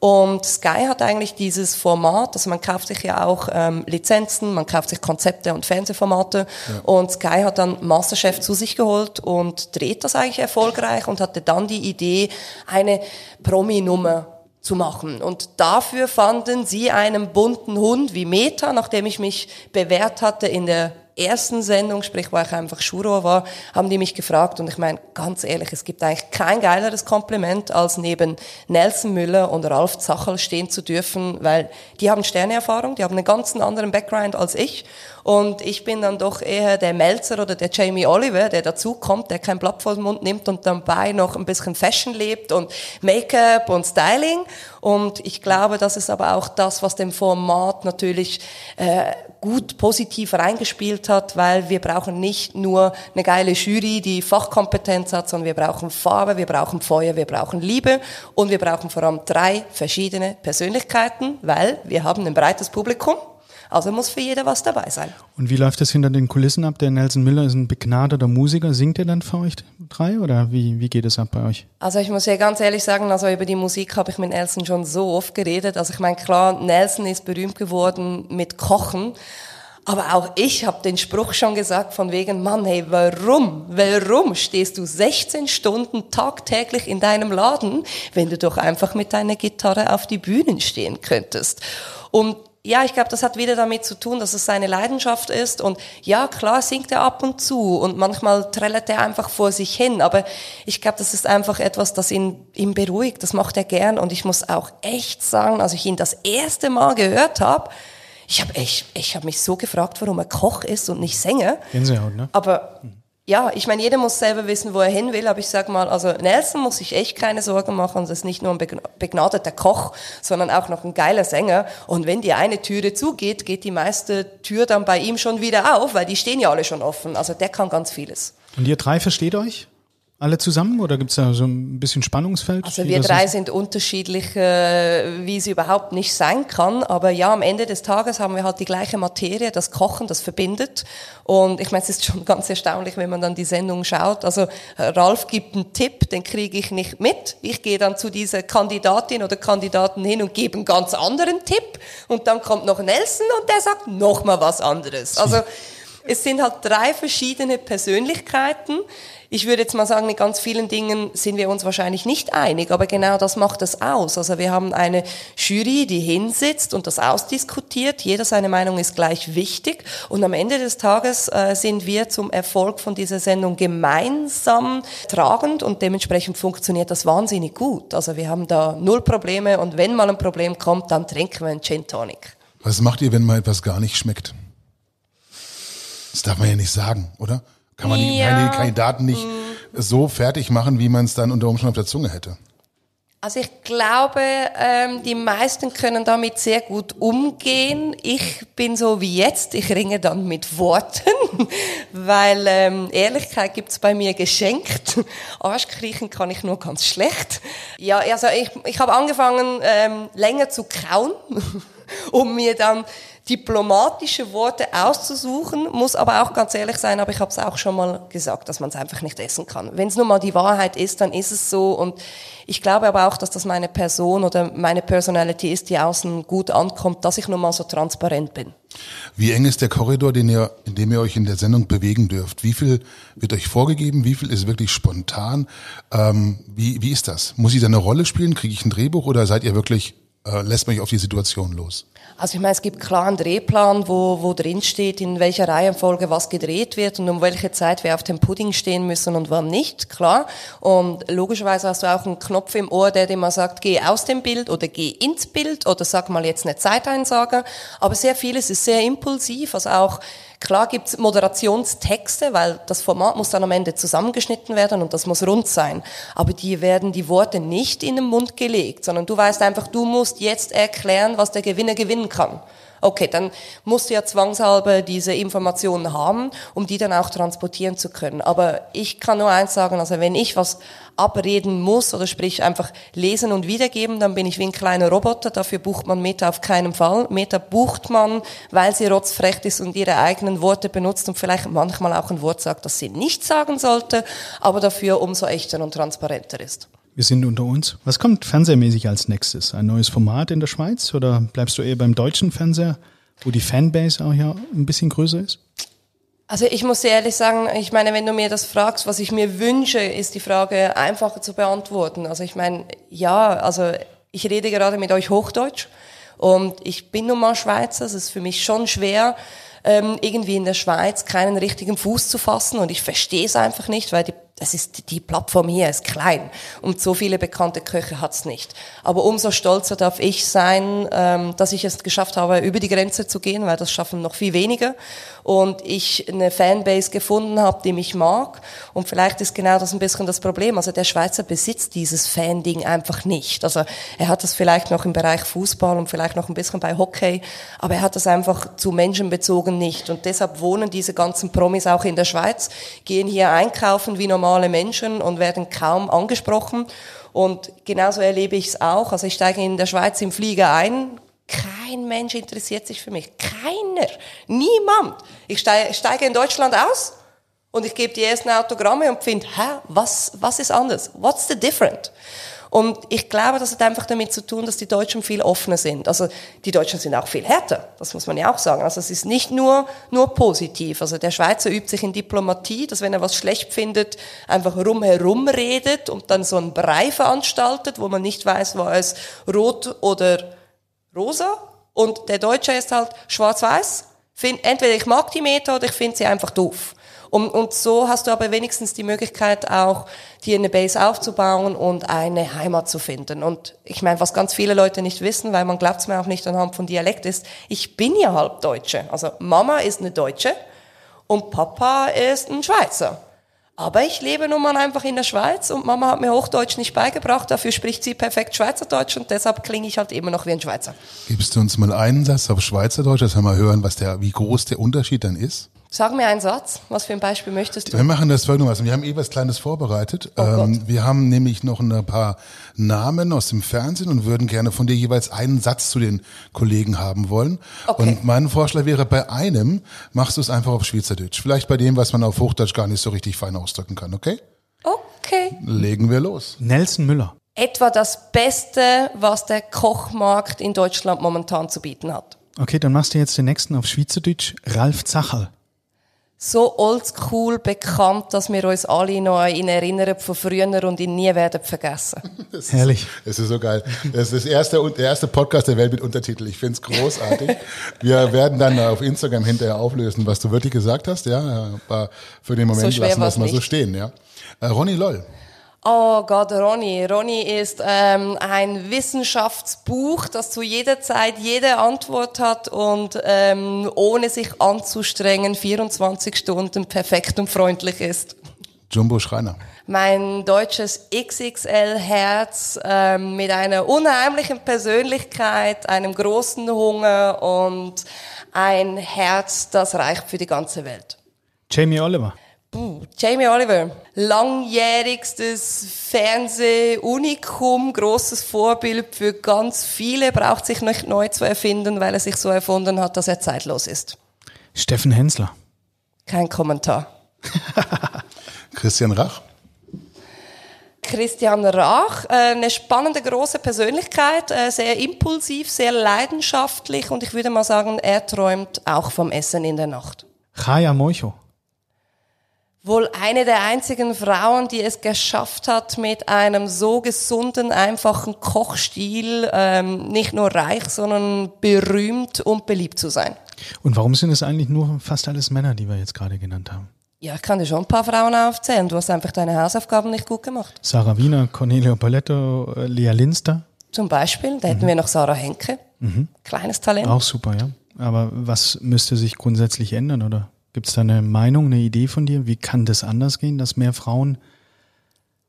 C: Und Sky hat eigentlich dieses Format, also man kauft sich ja auch ähm, Lizenzen, man kauft sich Konzepte und Fernsehformate. Und Sky hat dann Masterchef zu sich geholt und dreht das eigentlich erfolgreich und hatte dann die Idee, eine Promi-Nummer zu machen. Und dafür fanden sie einen bunten Hund wie Meta, nachdem ich mich bewährt hatte in der ersten Sendung, sprich, wo ich einfach Juror war, haben die mich gefragt und ich meine, ganz ehrlich, es gibt eigentlich kein geileres Kompliment, als neben Nelson Müller und Ralf Zachel stehen zu dürfen, weil die haben Sterneerfahrung, die haben einen ganz anderen Background als ich. Und ich bin dann doch eher der Melzer oder der Jamie Oliver, der dazukommt, der kein Blatt vor den Mund nimmt und dabei noch ein bisschen Fashion lebt und Make-up und Styling. Und ich glaube, das ist aber auch das, was dem Format natürlich äh, gut positiv reingespielt hat, weil wir brauchen nicht nur eine geile Jury, die Fachkompetenz hat, sondern wir brauchen Farbe, wir brauchen Feuer, wir brauchen Liebe und wir brauchen vor allem drei verschiedene Persönlichkeiten, weil wir haben ein breites Publikum. Also muss für jeder was dabei sein.
B: Und wie läuft das hinter den Kulissen ab? Der Nelson Miller ist ein begnadeter Musiker. Singt er dann für euch drei oder wie, wie geht es ab bei euch?
C: Also ich muss ja ganz ehrlich sagen, also über die Musik habe ich mit Nelson schon so oft geredet. Also ich meine, klar, Nelson ist berühmt geworden mit Kochen. Aber auch ich habe den Spruch schon gesagt von wegen, Mann, hey, warum, warum stehst du 16 Stunden tagtäglich in deinem Laden, wenn du doch einfach mit deiner Gitarre auf die Bühnen stehen könntest? Und ja, ich glaube, das hat wieder damit zu tun, dass es seine Leidenschaft ist. Und ja, klar singt er ab und zu und manchmal trällert er einfach vor sich hin. Aber ich glaube, das ist einfach etwas, das ihn, ihn beruhigt. Das macht er gern. Und ich muss auch echt sagen, als ich ihn das erste Mal gehört habe, ich habe echt, ich habe mich so gefragt, warum er Koch ist und nicht Sänger.
B: Gänsehaut, ne?
C: Aber ja, ich meine, jeder muss selber wissen, wo er hin will, aber ich sag mal, also Nelson muss sich echt keine Sorgen machen, das ist nicht nur ein begnadeter Koch, sondern auch noch ein geiler Sänger. Und wenn die eine Türe zugeht, geht die meiste Tür dann bei ihm schon wieder auf, weil die stehen ja alle schon offen. Also der kann ganz vieles.
B: Und ihr drei versteht euch? Alle zusammen oder gibt es da so ein bisschen Spannungsfeld?
C: Also wir drei sind unterschiedlich, äh, wie sie überhaupt nicht sein kann. Aber ja, am Ende des Tages haben wir halt die gleiche Materie, das Kochen, das verbindet. Und ich meine, es ist schon ganz erstaunlich, wenn man dann die Sendung schaut. Also Ralf gibt einen Tipp, den kriege ich nicht mit. Ich gehe dann zu dieser Kandidatin oder Kandidaten hin und gebe einen ganz anderen Tipp. Und dann kommt noch Nelson und der sagt noch mal was anderes. Also es sind halt drei verschiedene Persönlichkeiten. Ich würde jetzt mal sagen, mit ganz vielen Dingen sind wir uns wahrscheinlich nicht einig, aber genau das macht es aus. Also wir haben eine Jury, die hinsitzt und das ausdiskutiert. Jeder seine Meinung ist gleich wichtig. Und am Ende des Tages äh, sind wir zum Erfolg von dieser Sendung gemeinsam tragend und dementsprechend funktioniert das wahnsinnig gut. Also wir haben da null Probleme und wenn mal ein Problem kommt, dann trinken wir einen Gin Tonic.
A: Was macht ihr, wenn mal etwas gar nicht schmeckt? Das darf man ja nicht sagen, oder? Kann man die, ja. die Kandidaten nicht mm. so fertig machen, wie man es dann unter Umständen auf der Zunge hätte?
C: Also ich glaube, ähm, die meisten können damit sehr gut umgehen. Ich bin so wie jetzt, ich ringe dann mit Worten, weil ähm, Ehrlichkeit gibt's bei mir geschenkt. Arschkriechen kann ich nur ganz schlecht. Ja, also ich, ich habe angefangen, ähm, länger zu kauen, um mir dann diplomatische Worte auszusuchen, muss aber auch ganz ehrlich sein, aber ich habe es auch schon mal gesagt, dass man es einfach nicht essen kann. Wenn es nun mal die Wahrheit ist, dann ist es so und ich glaube aber auch, dass das meine Person oder meine Personality ist, die außen gut ankommt, dass ich nun mal so transparent bin.
A: Wie eng ist der Korridor, den ihr, in dem ihr euch in der Sendung bewegen dürft? Wie viel wird euch vorgegeben? Wie viel ist wirklich spontan? Ähm, wie, wie ist das? Muss ich da eine Rolle spielen? Kriege ich ein Drehbuch oder seid ihr wirklich, äh, lässt mich auf die Situation los?
C: Also ich meine, es gibt klar einen Drehplan, wo, wo drin steht, in welcher Reihenfolge was gedreht wird und um welche Zeit wir auf dem Pudding stehen müssen und wann nicht, klar. Und logischerweise hast du auch einen Knopf im Ohr, der dir mal sagt, geh aus dem Bild oder geh ins Bild oder sag mal jetzt eine Zeiteinsage. Aber sehr vieles ist sehr impulsiv, also auch Klar gibt's Moderationstexte, weil das Format muss dann am Ende zusammengeschnitten werden und das muss rund sein. Aber die werden die Worte nicht in den Mund gelegt, sondern du weißt einfach, du musst jetzt erklären, was der Gewinner gewinnen kann. Okay, dann musst du ja zwangshalber diese Informationen haben, um die dann auch transportieren zu können. Aber ich kann nur eins sagen, also wenn ich was abreden muss oder sprich einfach lesen und wiedergeben, dann bin ich wie ein kleiner Roboter. Dafür bucht man Meta auf keinen Fall. Meta bucht man, weil sie rotzfrech ist und ihre eigenen Worte benutzt und vielleicht manchmal auch ein Wort sagt, das sie nicht sagen sollte, aber dafür umso echter und transparenter ist.
B: Wir sind unter uns. Was kommt fernsehmäßig als nächstes? Ein neues Format in der Schweiz oder bleibst du eher beim deutschen Fernseher, wo die Fanbase auch ja ein bisschen größer ist?
C: Also ich muss dir ehrlich sagen, ich meine, wenn du mir das fragst, was ich mir wünsche, ist die Frage einfacher zu beantworten. Also ich meine, ja, also ich rede gerade mit euch Hochdeutsch und ich bin nun mal Schweizer, es ist für mich schon schwer, ähm, irgendwie in der Schweiz keinen richtigen Fuß zu fassen und ich verstehe es einfach nicht, weil die das ist, die Plattform hier ist klein und so viele bekannte Köche hat's nicht. Aber umso stolzer darf ich sein, ähm, dass ich es geschafft habe, über die Grenze zu gehen, weil das schaffen noch viel weniger und ich eine Fanbase gefunden habe, die mich mag. Und vielleicht ist genau das ein bisschen das Problem. Also der Schweizer besitzt dieses Fan-Ding einfach nicht. Also er hat das vielleicht noch im Bereich Fußball und vielleicht noch ein bisschen bei Hockey, aber er hat das einfach zu Menschen bezogen nicht. Und deshalb wohnen diese ganzen Promis auch in der Schweiz, gehen hier einkaufen wie normale Menschen und werden kaum angesprochen. Und genauso erlebe ich es auch. Also ich steige in der Schweiz im Flieger ein, kein Mensch interessiert sich für mich. Keiner. Niemand. Ich steige in Deutschland aus und ich gebe die ersten Autogramme und finde, hä, was, was ist anders? What's the different? Und ich glaube, das hat einfach damit zu tun, dass die Deutschen viel offener sind. Also die Deutschen sind auch viel härter, das muss man ja auch sagen. Also es ist nicht nur, nur positiv. Also der Schweizer übt sich in Diplomatie, dass wenn er was schlecht findet, einfach rumherum redet und dann so einen Brei veranstaltet, wo man nicht weiß, war es rot oder rosa und der Deutsche ist halt schwarz-weiß. Entweder ich mag die Meta oder ich finde sie einfach doof. Und, und so hast du aber wenigstens die Möglichkeit auch, dir eine Base aufzubauen und eine Heimat zu finden. Und ich meine, was ganz viele Leute nicht wissen, weil man glaubt es mir auch nicht anhand von Dialekt ist, ich bin ja halb Deutsche. Also Mama ist eine Deutsche und Papa ist ein Schweizer. Aber ich lebe nun mal einfach in der Schweiz und Mama hat mir Hochdeutsch nicht beigebracht, dafür spricht sie perfekt Schweizerdeutsch und deshalb klinge ich halt immer noch wie ein Schweizer.
A: Gibst du uns mal einen Satz auf Schweizerdeutsch, dass wir mal hören, was der, wie groß der Unterschied dann ist?
C: Sag mir einen Satz. Was für ein Beispiel möchtest du?
A: Wir machen das folgendermaßen. Wir haben eh was Kleines vorbereitet. Oh ähm, wir haben nämlich noch ein paar Namen aus dem Fernsehen und würden gerne von dir jeweils einen Satz zu den Kollegen haben wollen. Okay. Und mein Vorschlag wäre, bei einem machst du es einfach auf Schweizerdeutsch. Vielleicht bei dem, was man auf Hochdeutsch gar nicht so richtig fein ausdrücken kann, okay?
C: Okay.
A: Legen wir los.
B: Nelson Müller.
C: Etwa das Beste, was der Kochmarkt in Deutschland momentan zu bieten hat.
B: Okay, dann machst du jetzt den nächsten auf Schweizerdeutsch. Ralf Zacherl
C: so oldschool bekannt, dass wir uns alle noch an ihn erinnern von früher und ihn nie werden vergessen.
B: Das Herrlich.
A: Es ist so geil. Das ist das erste, der erste Podcast der Welt mit Untertitel. Ich finde es großartig. Wir werden dann auf Instagram hinterher auflösen, was du wirklich gesagt hast. Ja, aber für den Moment so lassen wir es mal so stehen. Ja. Äh, Ronny Loll.
C: Oh Gott, Ronny. Ronny ist ähm, ein Wissenschaftsbuch, das zu jeder Zeit jede Antwort hat und ähm, ohne sich anzustrengen 24 Stunden perfekt und freundlich ist.
A: Jumbo Schreiner.
C: Mein deutsches XXL-Herz ähm, mit einer unheimlichen Persönlichkeit, einem großen Hunger und ein Herz, das reicht für die ganze Welt.
B: Jamie Oliver.
C: Puh, Jamie Oliver, langjährigstes Fernsehunikum, großes Vorbild für ganz viele, braucht sich nicht neu zu erfinden, weil er sich so erfunden hat, dass er zeitlos ist.
B: Steffen Hensler.
C: Kein Kommentar.
A: Christian Rach.
C: Christian Rach, äh, eine spannende große Persönlichkeit, äh, sehr impulsiv, sehr leidenschaftlich und ich würde mal sagen, er träumt auch vom Essen in der Nacht.
B: Chaya Moicho
C: wohl eine der einzigen Frauen, die es geschafft hat, mit einem so gesunden, einfachen Kochstil ähm, nicht nur reich, sondern berühmt und beliebt zu sein.
B: Und warum sind es eigentlich nur fast alles Männer, die wir jetzt gerade genannt haben?
C: Ja, ich kann dir schon ein paar Frauen aufzählen. Du hast einfach deine Hausaufgaben nicht gut gemacht.
B: Sarah Wiener, Cornelia Paletto, äh, Lea Linster.
C: Zum Beispiel, da hätten mhm. wir noch Sarah Henke. Mhm. Kleines Talent.
B: Auch super, ja. Aber was müsste sich grundsätzlich ändern, oder? Gibt es da eine Meinung, eine Idee von dir? Wie kann das anders gehen, dass mehr Frauen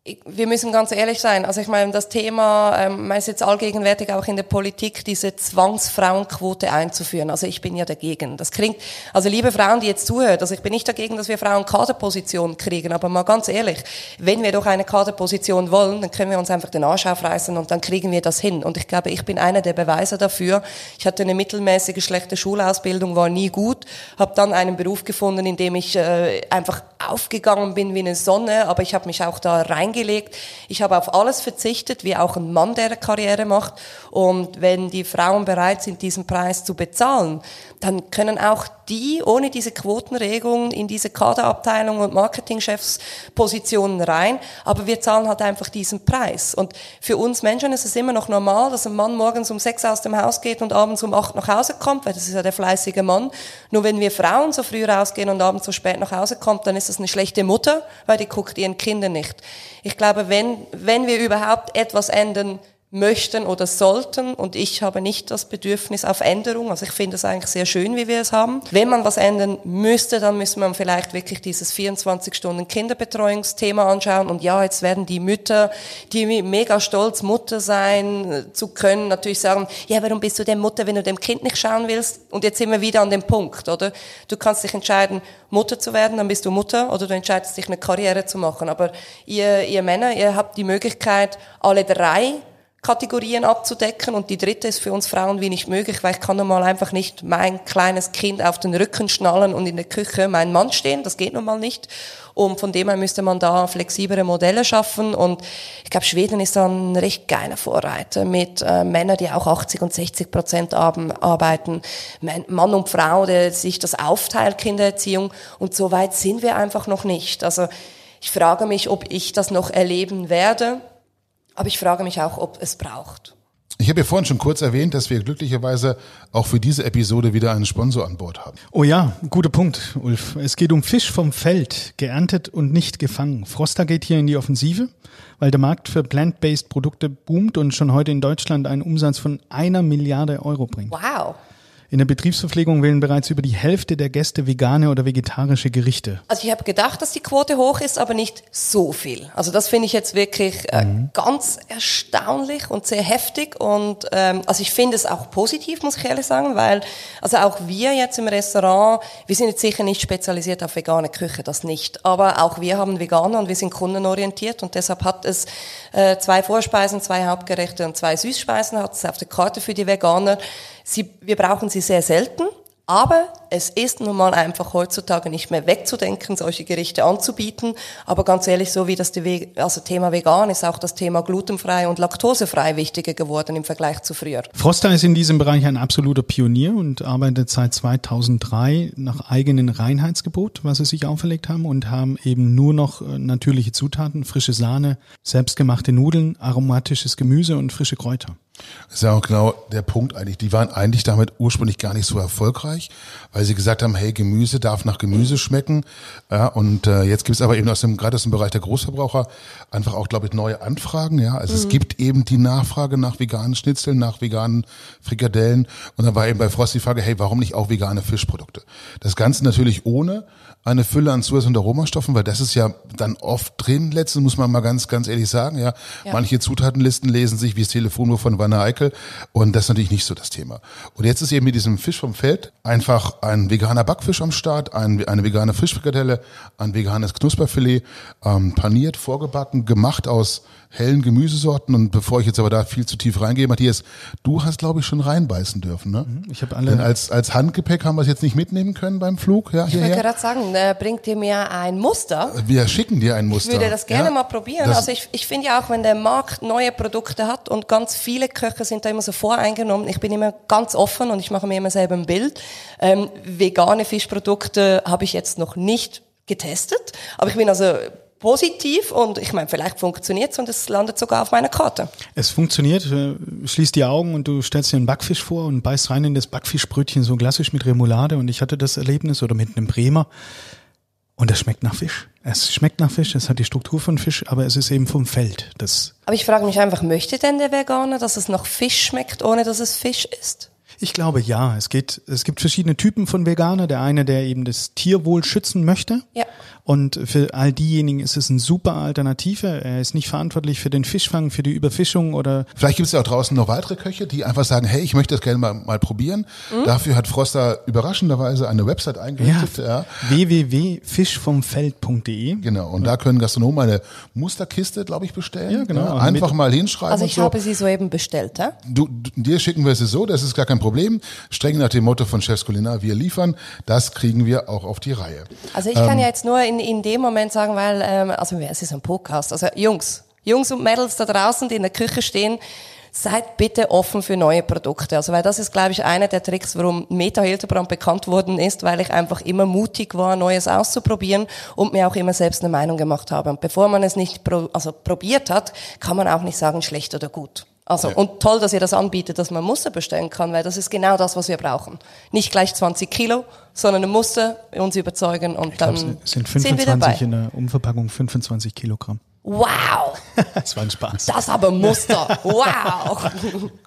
C: wir müssen ganz ehrlich sein. Also ich meine, das Thema, ähm, ist jetzt allgegenwärtig auch in der Politik, diese Zwangsfrauenquote einzuführen. Also ich bin ja dagegen. Das klingt, also liebe Frauen, die jetzt zuhören, also ich bin nicht dagegen, dass wir Frauen Kaderpositionen kriegen, aber mal ganz ehrlich, wenn wir doch eine Kaderposition wollen, dann können wir uns einfach den Arsch aufreißen und dann kriegen wir das hin. Und ich glaube, ich bin einer der Beweise dafür. Ich hatte eine mittelmäßige, schlechte Schulausbildung, war nie gut, habe dann einen Beruf gefunden, in dem ich äh, einfach aufgegangen bin wie eine Sonne, aber ich habe mich auch da reingelegt. Ich habe auf alles verzichtet, wie auch ein Mann, der Karriere macht. Und wenn die Frauen bereit sind, diesen Preis zu bezahlen, dann können auch die ohne diese Quotenregelung in diese Kaderabteilung und Marketingchefspositionen rein, aber wir zahlen halt einfach diesen Preis. Und für uns Menschen ist es immer noch normal, dass ein Mann morgens um sechs aus dem Haus geht und abends um acht nach Hause kommt, weil das ist ja der fleißige Mann. Nur wenn wir Frauen so früh rausgehen und abends so spät nach Hause kommt, dann ist das eine schlechte Mutter, weil die guckt ihren Kindern nicht. Ich glaube, wenn, wenn wir überhaupt etwas ändern möchten oder sollten und ich habe nicht das Bedürfnis auf Änderung. Also ich finde es eigentlich sehr schön, wie wir es haben. Wenn man was ändern müsste, dann müsste man vielleicht wirklich dieses 24 Stunden Kinderbetreuungsthema anschauen und ja, jetzt werden die Mütter, die mega stolz Mutter sein äh, zu können, natürlich sagen, ja, warum bist du denn Mutter, wenn du dem Kind nicht schauen willst? Und jetzt sind wir wieder an dem Punkt, oder? Du kannst dich entscheiden, Mutter zu werden, dann bist du Mutter oder du entscheidest dich eine Karriere zu machen. Aber ihr, ihr Männer, ihr habt die Möglichkeit, alle drei Kategorien abzudecken. Und die dritte ist für uns Frauen wie nicht möglich, weil ich kann nun mal einfach nicht mein kleines Kind auf den Rücken schnallen und in der Küche mein Mann stehen, das geht nun mal nicht. Und von dem her müsste man da flexiblere Modelle schaffen. Und ich glaube, Schweden ist da ein recht geiler Vorreiter mit äh, Männern, die auch 80 und 60 Prozent arbeiten, Mann und Frau, der sich das aufteilt, Kindererziehung. Und so weit sind wir einfach noch nicht. Also ich frage mich, ob ich das noch erleben werde aber ich frage mich auch, ob es braucht.
A: Ich habe ja vorhin schon kurz erwähnt, dass wir glücklicherweise auch für diese Episode wieder einen Sponsor an Bord haben.
B: Oh ja, guter Punkt, Ulf. Es geht um Fisch vom Feld, geerntet und nicht gefangen. Froster geht hier in die Offensive, weil der Markt für plant-based Produkte boomt und schon heute in Deutschland einen Umsatz von einer Milliarde Euro bringt.
C: Wow.
B: In der Betriebsverpflegung wählen bereits über die Hälfte der Gäste vegane oder vegetarische Gerichte.
C: Also ich habe gedacht, dass die Quote hoch ist, aber nicht so viel. Also das finde ich jetzt wirklich äh, mhm. ganz erstaunlich und sehr heftig. Und ähm, also ich finde es auch positiv, muss ich ehrlich sagen, weil also auch wir jetzt im Restaurant, wir sind jetzt sicher nicht spezialisiert auf vegane Küche, das nicht. Aber auch wir haben Veganer und wir sind kundenorientiert und deshalb hat es äh, zwei Vorspeisen, zwei Hauptgerichte und zwei Süßspeisen, hat es auf der Karte für die Veganer. Sie, wir brauchen sie sehr selten, aber es ist nun mal einfach heutzutage nicht mehr wegzudenken, solche Gerichte anzubieten. Aber ganz ehrlich, so wie das also Thema vegan ist, auch das Thema glutenfrei und laktosefrei wichtiger geworden im Vergleich zu früher.
B: Froster ist in diesem Bereich ein absoluter Pionier und arbeitet seit 2003 nach eigenen Reinheitsgebot, was sie sich auferlegt haben und haben eben nur noch äh, natürliche Zutaten, frische Sahne, selbstgemachte Nudeln, aromatisches Gemüse und frische Kräuter.
A: Das ist ja auch genau der Punkt eigentlich. Die waren eigentlich damit ursprünglich gar nicht so erfolgreich, weil sie gesagt haben, hey, Gemüse darf nach Gemüse schmecken. Ja, und äh, jetzt gibt es aber eben aus dem, gerade aus dem Bereich der Großverbraucher einfach auch, glaube ich, neue Anfragen. Ja, also mhm. es gibt eben die Nachfrage nach veganen Schnitzeln, nach veganen Frikadellen. Und dann war eben bei Frost die Frage, hey, warum nicht auch vegane Fischprodukte? Das Ganze natürlich ohne eine Fülle an Zuhause- und Aromastoffen, weil das ist ja dann oft drin, letztens muss man mal ganz, ganz ehrlich sagen, ja. ja. Manche Zutatenlisten lesen sich wie das Telefonbuch von Wanne Eickel und das ist natürlich nicht so das Thema. Und jetzt ist eben mit diesem Fisch vom Feld einfach ein veganer Backfisch am Start, ein, eine vegane Fischfrikadelle, ein veganes Knusperfilet, ähm, paniert, vorgebacken, gemacht aus hellen Gemüsesorten. Und bevor ich jetzt aber da viel zu tief reingehe, Matthias, du hast, glaube ich, schon reinbeißen dürfen, ne?
B: Mhm, ich habe alle.
A: Denn als, als Handgepäck haben wir es jetzt nicht mitnehmen können beim Flug, ja,
C: Ich wollte gerade sagen, äh, bringt ihr mir ein Muster?
A: Wir schicken dir ein Muster.
C: Ich würde das gerne ja, mal probieren. Also ich, ich finde ja auch, wenn der Markt neue Produkte hat und ganz viele Köche sind da immer so voreingenommen, ich bin immer ganz offen und ich mache mir immer selber ein Bild. Ähm, vegane Fischprodukte habe ich jetzt noch nicht getestet, aber ich bin also positiv und ich meine, vielleicht funktioniert es und es landet sogar auf meiner Karte.
B: Es funktioniert, äh, schließt die Augen und du stellst dir einen Backfisch vor und beißt rein in das Backfischbrötchen, so klassisch mit Remoulade und ich hatte das Erlebnis oder mit einem Bremer und es schmeckt nach Fisch. Es schmeckt nach Fisch, es hat die Struktur von Fisch, aber es ist eben vom Feld. Das
C: aber ich frage mich einfach, möchte denn der Veganer, dass es nach Fisch schmeckt, ohne dass es Fisch ist?
B: Ich glaube ja. Es geht, es gibt verschiedene Typen von Veganer. Der eine, der eben das Tierwohl schützen möchte.
C: Ja.
B: Und für all diejenigen ist es eine super Alternative. Er ist nicht verantwortlich für den Fischfang, für die Überfischung oder.
A: Vielleicht gibt es ja auch draußen noch weitere Köche, die einfach sagen, hey, ich möchte das gerne mal, mal probieren. Mhm. Dafür hat Froster überraschenderweise eine Website eingerichtet. Ja.
B: ja. www.fischvomfeld.de.
A: Genau. Und ja. da können Gastronomen eine Musterkiste, glaube ich, bestellen.
B: Ja, genau.
A: Ja, einfach mal hinschreiben.
C: Also ich
A: so.
C: habe sie soeben bestellt, ja?
A: Du, du, dir schicken wir sie so, das ist gar kein Problem. Streng nach dem Motto von Chefs Kulinar, wir liefern. Das kriegen wir auch auf die Reihe.
C: Also ich ähm, kann ja jetzt nur in, in dem Moment sagen, weil, ähm, also es ist ein Podcast, also Jungs, Jungs und Mädels da draußen, die in der Küche stehen, seid bitte offen für neue Produkte. Also weil das ist, glaube ich, einer der Tricks, warum Meta Hildebrand bekannt worden ist, weil ich einfach immer mutig war, Neues auszuprobieren und mir auch immer selbst eine Meinung gemacht habe. Und bevor man es nicht pro, also probiert hat, kann man auch nicht sagen, schlecht oder gut. Also, ja. und toll, dass ihr das anbietet, dass man Muster bestellen kann, weil das ist genau das, was wir brauchen. Nicht gleich 20 Kilo, sondern ein Muster uns überzeugen und ich dann glaub,
B: es sind 25 in der Umverpackung 25 Kilogramm.
C: Wow!
B: das war ein Spaß.
C: Das aber Muster. Wow!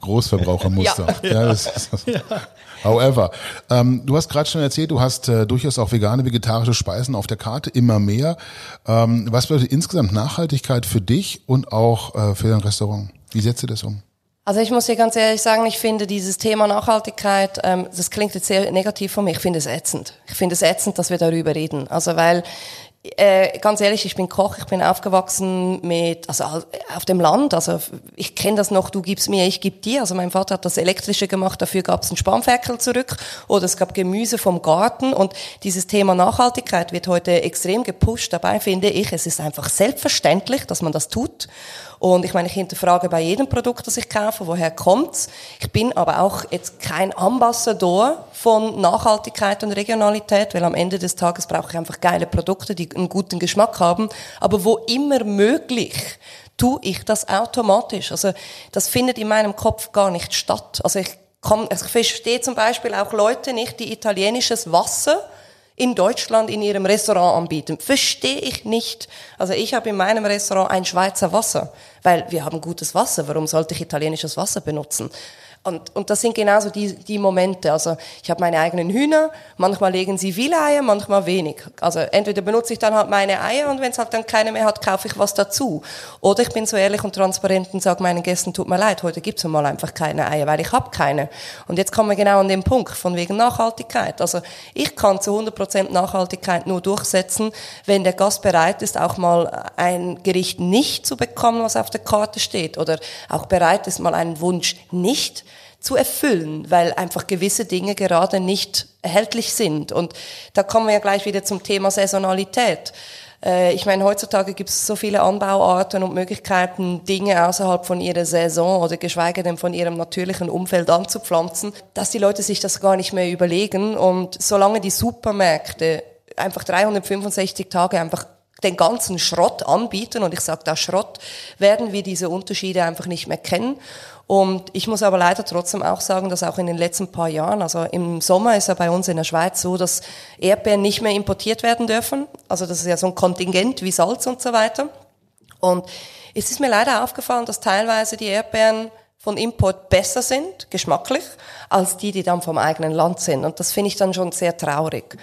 A: Großverbrauchermuster. Ja. ja, das ist das. Ja. However, ähm, du hast gerade schon erzählt, du hast äh, durchaus auch vegane, vegetarische Speisen auf der Karte, immer mehr. Ähm, was bedeutet insgesamt Nachhaltigkeit für dich und auch äh, für dein Restaurant? Wie setzt du das um?
C: Also ich muss dir ganz ehrlich sagen, ich finde dieses Thema Nachhaltigkeit, ähm, das klingt jetzt sehr negativ von mir, ich finde es ätzend. Ich finde es ätzend, dass wir darüber reden. Also weil äh, ganz ehrlich, ich bin Koch, ich bin aufgewachsen mit, also auf dem Land, also ich kenne das noch, du gibst mir, ich geb dir. Also mein Vater hat das Elektrische gemacht, dafür gab es einen Spanferkel zurück oder es gab Gemüse vom Garten und dieses Thema Nachhaltigkeit wird heute extrem gepusht. Dabei finde ich, es ist einfach selbstverständlich, dass man das tut und ich meine, ich hinterfrage bei jedem Produkt, das ich kaufe, woher kommt's. Ich bin aber auch jetzt kein Ambassador von Nachhaltigkeit und Regionalität, weil am Ende des Tages brauche ich einfach geile Produkte, die einen guten Geschmack haben. Aber wo immer möglich tue ich das automatisch. Also das findet in meinem Kopf gar nicht statt. Also ich, kann, also ich verstehe zum Beispiel auch Leute nicht, die italienisches Wasser in Deutschland in ihrem Restaurant anbieten. Verstehe ich nicht. Also ich habe in meinem Restaurant ein Schweizer Wasser, weil wir haben gutes Wasser. Warum sollte ich italienisches Wasser benutzen? Und, und das sind genauso die, die Momente. Also ich habe meine eigenen Hühner, manchmal legen sie viele Eier, manchmal wenig. Also entweder benutze ich dann halt meine Eier und wenn es halt dann keine mehr hat, kaufe ich was dazu. Oder ich bin so ehrlich und transparent und sage meinen Gästen, tut mir leid, heute gibt's mal einfach keine Eier, weil ich habe keine. Und jetzt kommen wir genau an den Punkt, von wegen Nachhaltigkeit. Also ich kann zu 100% Nachhaltigkeit nur durchsetzen, wenn der Gast bereit ist, auch mal ein Gericht nicht zu bekommen, was auf der Karte steht. Oder auch bereit ist, mal einen Wunsch nicht zu erfüllen, weil einfach gewisse Dinge gerade nicht erhältlich sind. Und da kommen wir ja gleich wieder zum Thema Saisonalität. Äh, ich meine, heutzutage gibt es so viele Anbauarten und Möglichkeiten, Dinge außerhalb von ihrer Saison oder geschweige denn von ihrem natürlichen Umfeld anzupflanzen, dass die Leute sich das gar nicht mehr überlegen. Und solange die Supermärkte einfach 365 Tage einfach den ganzen Schrott anbieten, und ich sage da Schrott, werden wir diese Unterschiede einfach nicht mehr kennen. Und ich muss aber leider trotzdem auch sagen, dass auch in den letzten paar Jahren, also im Sommer ist ja bei uns in der Schweiz so, dass Erdbeeren nicht mehr importiert werden dürfen. Also das ist ja so ein Kontingent wie Salz und so weiter. Und es ist mir leider aufgefallen, dass teilweise die Erdbeeren von Import besser sind, geschmacklich, als die, die dann vom eigenen Land sind. Und das finde ich dann schon sehr traurig.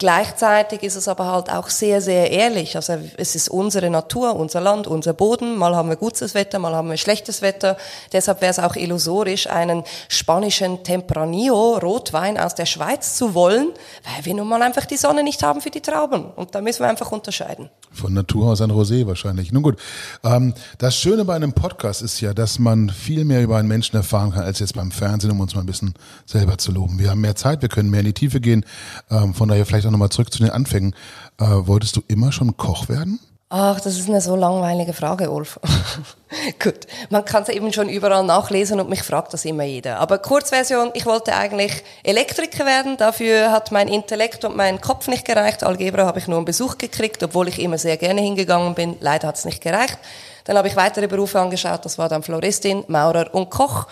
C: Gleichzeitig ist es aber halt auch sehr, sehr ehrlich. Also es ist unsere Natur, unser Land, unser Boden. Mal haben wir gutes Wetter, mal haben wir schlechtes Wetter. Deshalb wäre es auch illusorisch, einen spanischen Tempranillo Rotwein aus der Schweiz zu wollen, weil wir nun mal einfach die Sonne nicht haben für die Trauben. Und da müssen wir einfach unterscheiden.
A: Von Natur aus ein Rosé wahrscheinlich. Nun gut, ähm, das Schöne bei einem Podcast ist ja, dass man viel mehr über einen Menschen erfahren kann, als jetzt beim Fernsehen, um uns mal ein bisschen selber zu loben. Wir haben mehr Zeit, wir können mehr in die Tiefe gehen. Ähm, von daher vielleicht auch nochmal zurück zu den Anfängen. Äh, wolltest du immer schon Koch werden?
C: Ach, das ist eine so langweilige Frage, Ulf. Gut, man kann es eben schon überall nachlesen und mich fragt das immer jeder. Aber Kurzversion, ich wollte eigentlich Elektriker werden, dafür hat mein Intellekt und mein Kopf nicht gereicht. Algebra habe ich nur einen Besuch gekriegt, obwohl ich immer sehr gerne hingegangen bin. Leider hat es nicht gereicht. Dann habe ich weitere Berufe angeschaut, das war dann Floristin, Maurer und Koch.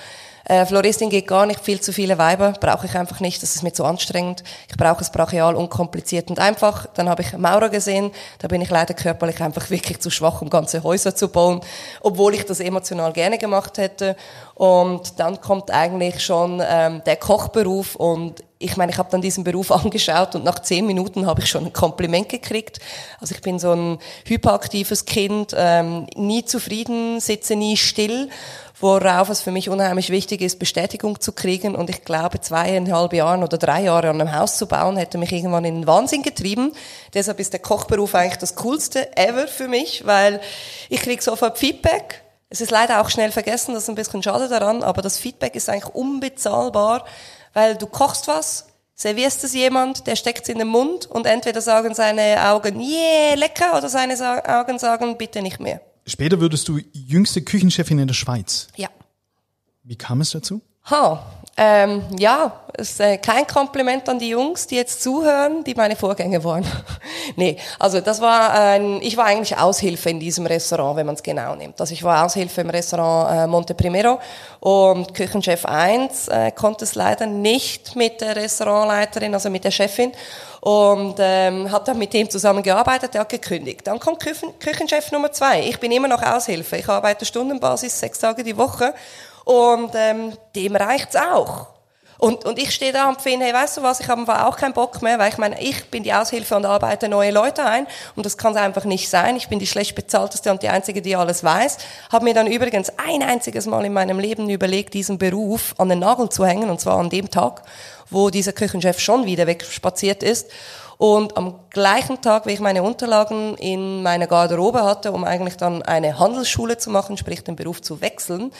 C: Äh, Floristin geht gar nicht, viel zu viele Weiber brauche ich einfach nicht, das ist mir zu anstrengend. Ich brauche es brachial, unkompliziert und einfach. Dann habe ich Maurer gesehen, da bin ich leider körperlich einfach wirklich zu schwach, um ganze Häuser zu bauen, obwohl ich das emotional gerne gemacht hätte. Und dann kommt eigentlich schon ähm, der Kochberuf und ich meine, ich habe dann diesen Beruf angeschaut und nach zehn Minuten habe ich schon ein Kompliment gekriegt. Also ich bin so ein hyperaktives Kind, ähm, nie zufrieden, sitze nie still worauf es für mich unheimlich wichtig ist, Bestätigung zu kriegen. Und ich glaube, zweieinhalb Jahren oder drei Jahre an einem Haus zu bauen, hätte mich irgendwann in den Wahnsinn getrieben. Deshalb ist der Kochberuf eigentlich das Coolste ever für mich, weil ich kriege sofort Feedback. Es ist leider auch schnell vergessen, das ist ein bisschen schade daran, aber das Feedback ist eigentlich unbezahlbar, weil du kochst was, servierst es jemand, der steckt es in den Mund und entweder sagen seine Augen, yeah, lecker, oder seine Augen sagen, bitte nicht mehr.
B: Später würdest du jüngste Küchenchefin in der Schweiz.
C: Ja.
B: Wie kam es dazu?
C: Ha, ähm, ja, ist äh, kein Kompliment an die Jungs, die jetzt zuhören, die meine Vorgänger waren. nee, also das war ein, ich war eigentlich Aushilfe in diesem Restaurant, wenn man es genau nimmt. Also ich war Aushilfe im Restaurant äh, Monte Primero und Küchenchef 1 äh, konnte es leider nicht mit der Restaurantleiterin, also mit der Chefin und ähm, habe dann mit dem zusammengearbeitet, der hat gekündigt. Dann kommt Küchen, Küchenchef Nummer 2. Ich bin immer noch Aushilfe. Ich arbeite Stundenbasis, sechs Tage die Woche und ähm, dem reicht's auch. Und, und ich stehe da und finde, hey, weißt du was, ich habe auch keinen Bock mehr, weil ich meine, ich bin die Aushilfe und arbeite neue Leute ein und das kann einfach nicht sein. Ich bin die schlecht bezahlteste und die Einzige, die alles weiß. Habe mir dann übrigens ein einziges Mal in meinem Leben überlegt, diesen Beruf an den Nagel zu hängen und zwar an dem Tag, wo dieser Küchenchef schon wieder wegspaziert ist. Und am gleichen Tag, wie ich meine Unterlagen in meiner Garderobe hatte, um eigentlich dann eine Handelsschule zu machen, sprich den Beruf zu wechseln,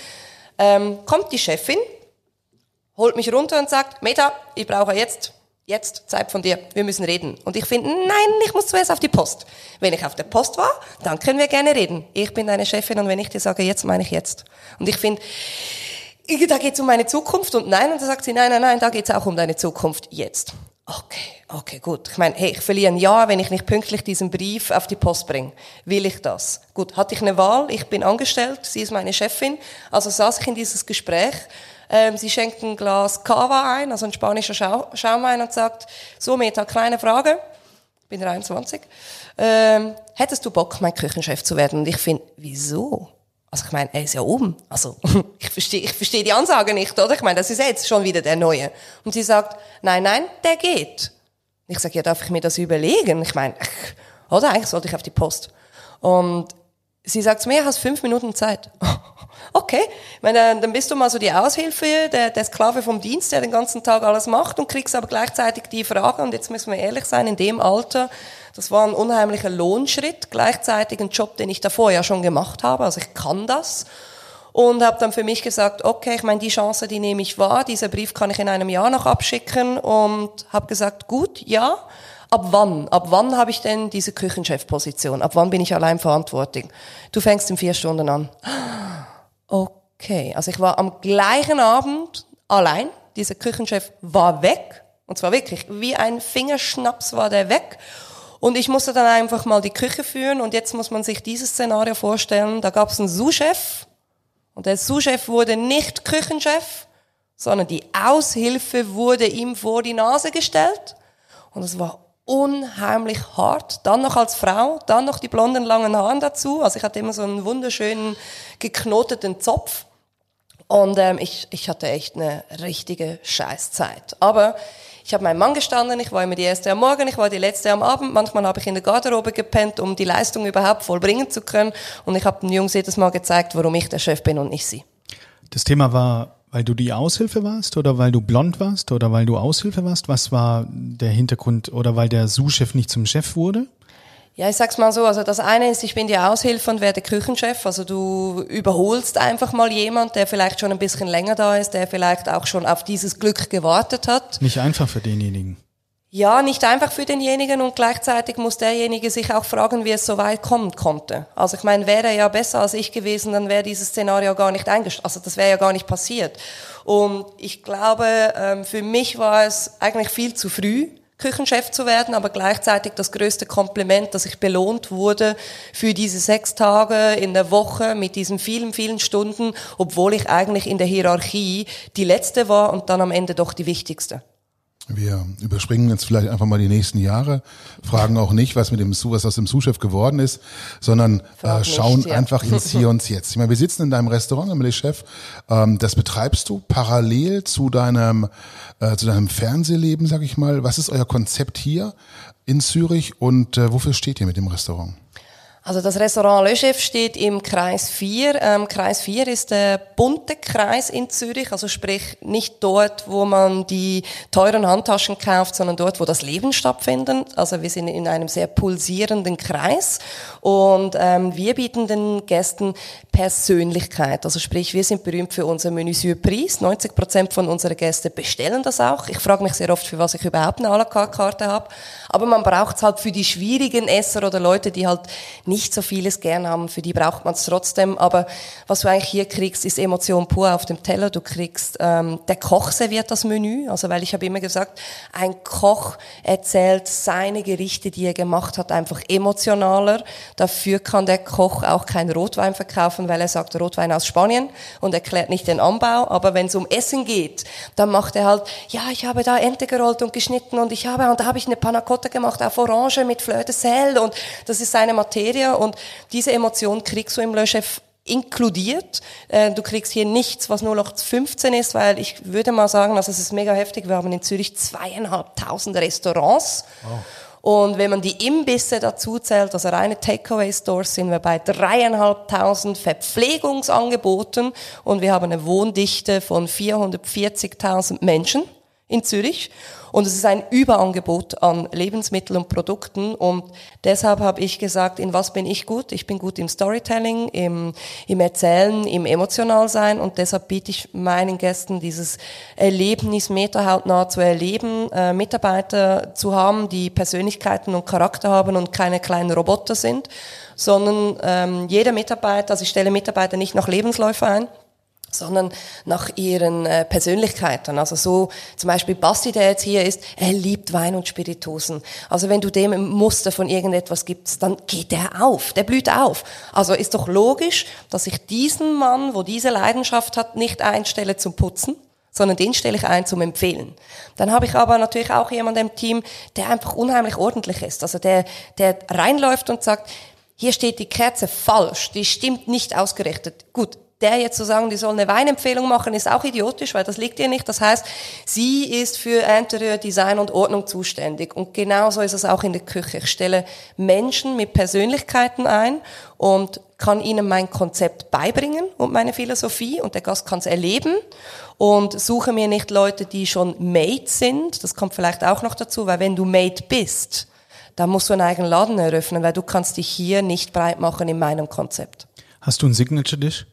C: ähm, kommt die Chefin, holt mich runter und sagt, Meta, ich brauche jetzt, jetzt Zeit von dir, wir müssen reden. Und ich finde, nein, ich muss zuerst auf die Post. Wenn ich auf der Post war, dann können wir gerne reden. Ich bin deine Chefin und wenn ich dir sage, jetzt meine ich jetzt. Und ich finde, da geht es um meine Zukunft und nein, und da sagt sie, nein, nein, nein, da geht es auch um deine Zukunft jetzt. Okay, okay, gut. Ich meine, hey, ich verliere ein Jahr, wenn ich nicht pünktlich diesen Brief auf die Post bringe. Will ich das? Gut, hatte ich eine Wahl, ich bin angestellt, sie ist meine Chefin, also saß ich in dieses Gespräch. Ähm, sie schenkt ein Glas Cava ein, also ein spanischer Schau Schaumwein und sagt, so Meta, kleine Frage, ich bin 23, ähm, hättest du Bock, mein Küchenchef zu werden? Und ich finde, wieso? Also ich meine, er ist ja oben. Also ich verstehe ich versteh die Ansage nicht, oder? Ich meine, das ist jetzt schon wieder der Neue. Und sie sagt, nein, nein, der geht. Ich sage, ja, darf ich mir das überlegen? Ich meine, oder eigentlich sollte ich auf die Post. Und sie sagt zu mir, hast fünf Minuten Zeit. okay, meine, dann bist du mal so die Aushilfe, der, der Sklave vom Dienst, der den ganzen Tag alles macht und kriegst aber gleichzeitig die Frage, und jetzt müssen wir ehrlich sein, in dem Alter, das war ein unheimlicher Lohnschritt, gleichzeitig ein Job, den ich davor ja schon gemacht habe, also ich kann das. Und habe dann für mich gesagt, okay, ich meine, die Chance, die nehme ich wahr, dieser Brief kann ich in einem Jahr noch abschicken und habe gesagt, gut, ja, ab wann? Ab wann habe ich denn diese Küchenchefposition? Ab wann bin ich allein verantwortlich? Du fängst in vier Stunden an. Okay, also ich war am gleichen Abend allein, dieser Küchenchef war weg, und zwar wirklich wie ein Fingerschnaps war der weg. Und ich musste dann einfach mal die Küche führen und jetzt muss man sich dieses Szenario vorstellen. Da gab es einen Sous-Chef und der Sous-Chef wurde nicht Küchenchef, sondern die Aushilfe wurde ihm vor die Nase gestellt. Und es war unheimlich hart. Dann noch als Frau, dann noch die blonden langen Haaren dazu. Also ich hatte immer so einen wunderschönen geknoteten Zopf. Und ähm, ich, ich hatte echt eine richtige Scheißzeit. Aber ich habe meinen Mann gestanden, ich war immer die erste am Morgen, ich war die letzte am Abend. Manchmal habe ich in der Garderobe gepennt, um die Leistung überhaupt vollbringen zu können. Und ich habe den Jungs jedes Mal gezeigt, warum ich der Chef bin und nicht sie.
B: Das Thema war, weil du die Aushilfe warst oder weil du blond warst oder weil du Aushilfe warst? Was war der Hintergrund oder weil der Sous-Chef nicht zum Chef wurde?
C: Ja, ich sag's mal so, also das eine ist, ich bin die Aushilfe und werde Küchenchef, also du überholst einfach mal jemand, der vielleicht schon ein bisschen länger da ist, der vielleicht auch schon auf dieses Glück gewartet hat.
B: Nicht einfach für denjenigen.
C: Ja, nicht einfach für denjenigen und gleichzeitig muss derjenige sich auch fragen, wie es so weit kommen konnte. Also ich meine, wäre er ja besser als ich gewesen, dann wäre dieses Szenario gar nicht eingestellt, also das wäre ja gar nicht passiert. Und ich glaube, ähm, für mich war es eigentlich viel zu früh, Küchenchef zu werden, aber gleichzeitig das größte Kompliment, dass ich belohnt wurde für diese sechs Tage in der Woche mit diesen vielen, vielen Stunden, obwohl ich eigentlich in der Hierarchie die letzte war und dann am Ende doch die wichtigste.
A: Wir überspringen jetzt vielleicht einfach mal die nächsten Jahre, fragen auch nicht, was mit dem Su, was aus dem Sous-Chef geworden ist, sondern äh, schauen nicht, ja. einfach ins Hier und Jetzt. Ich meine, wir sitzen in deinem Restaurant, Emily Chef. Ähm, das betreibst du parallel zu deinem äh, zu deinem Fernsehleben, sag ich mal. Was ist euer Konzept hier in Zürich und äh, wofür steht ihr mit dem Restaurant?
C: Also das Restaurant Le Chef steht im Kreis 4. Ähm, Kreis 4 ist der bunte Kreis in Zürich, also sprich nicht dort, wo man die teuren Handtaschen kauft, sondern dort, wo das Leben stattfindet. Also wir sind in einem sehr pulsierenden Kreis Und ähm, wir bieten den Gästen Persönlichkeit. Also sprich, wir sind berühmt für unser Menü Surprise. 90 Prozent von unseren Gästen bestellen das auch. Ich frage mich sehr oft, für was ich überhaupt eine à Karte habe. Aber man braucht es halt für die schwierigen Esser oder Leute, die halt nicht so vieles gern haben. Für die braucht man es trotzdem. Aber was du eigentlich hier kriegst, ist Emotion pur auf dem Teller. Du kriegst, ähm, der Koch serviert das Menü. Also weil ich habe immer gesagt, ein Koch erzählt seine Gerichte, die er gemacht hat, einfach emotionaler. Dafür kann der Koch auch kein Rotwein verkaufen, weil er sagt Rotwein aus Spanien und erklärt nicht den Anbau. Aber wenn es um Essen geht, dann macht er halt, ja, ich habe da Ente gerollt und geschnitten und ich habe, und da habe ich eine Panna Cotta gemacht auf Orange mit Fleur de Sel und das ist seine Materie und diese Emotion kriegst du im Le Chef inkludiert. Äh, du kriegst hier nichts, was nur noch 15 ist, weil ich würde mal sagen, also es ist mega heftig. Wir haben in Zürich zweieinhalbtausend Restaurants. Wow. Und wenn man die Imbisse dazu zählt, also reine Takeaway-Stores, sind wir bei dreieinhalbtausend Verpflegungsangeboten. Und wir haben eine Wohndichte von 440.000 Menschen in Zürich. Und es ist ein Überangebot an Lebensmitteln und Produkten. Und deshalb habe ich gesagt, in was bin ich gut? Ich bin gut im Storytelling, im, im Erzählen, im Emotionalsein. Und deshalb biete ich meinen Gästen dieses Erlebnis metahautnah zu erleben, äh, Mitarbeiter zu haben, die Persönlichkeiten und Charakter haben und keine kleinen Roboter sind, sondern ähm, jeder Mitarbeiter, also ich stelle Mitarbeiter nicht nach Lebensläufen ein, sondern nach ihren äh, Persönlichkeiten. Also so zum Beispiel Basti, der jetzt hier ist, er liebt Wein und Spirituosen. Also wenn du dem ein Muster von irgendetwas gibst, dann geht der auf, der blüht auf. Also ist doch logisch, dass ich diesen Mann, wo diese Leidenschaft hat, nicht einstelle zum Putzen, sondern den stelle ich ein zum Empfehlen. Dann habe ich aber natürlich auch jemanden im Team, der einfach unheimlich ordentlich ist. Also der, der reinläuft und sagt, hier steht die Kerze falsch, die stimmt nicht ausgerichtet. Gut, der jetzt zu sagen, die soll eine Weinempfehlung machen, ist auch idiotisch, weil das liegt ihr nicht. Das heißt, sie ist für Interior Design und Ordnung zuständig. Und genauso ist es auch in der Küche. Ich stelle Menschen mit Persönlichkeiten ein und kann ihnen mein Konzept beibringen und meine Philosophie und der Gast kann es erleben und suche mir nicht Leute, die schon made sind. Das kommt vielleicht auch noch dazu, weil wenn du made bist, dann musst du einen eigenen Laden eröffnen, weil du kannst dich hier nicht breit machen in meinem Konzept.
B: Hast du ein Signature Dish?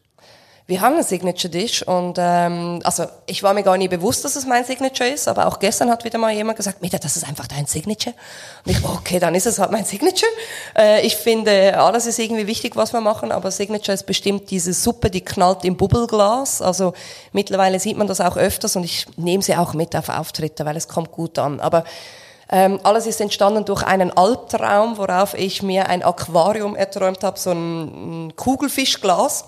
C: Wir haben einen Signature Dish und ähm, also ich war mir gar nie bewusst, dass es mein Signature ist, aber auch gestern hat wieder mal jemand gesagt, Meta, das ist einfach dein Signature. Und ich okay, dann ist es halt mein Signature. Äh, ich finde, alles ist irgendwie wichtig, was wir machen, aber Signature ist bestimmt diese Suppe, die knallt im Bubbelglas. Also mittlerweile sieht man das auch öfters und ich nehme sie auch mit auf Auftritte, weil es kommt gut an. Aber ähm, alles ist entstanden durch einen Albtraum, worauf ich mir ein Aquarium erträumt habe, so ein, ein Kugelfischglas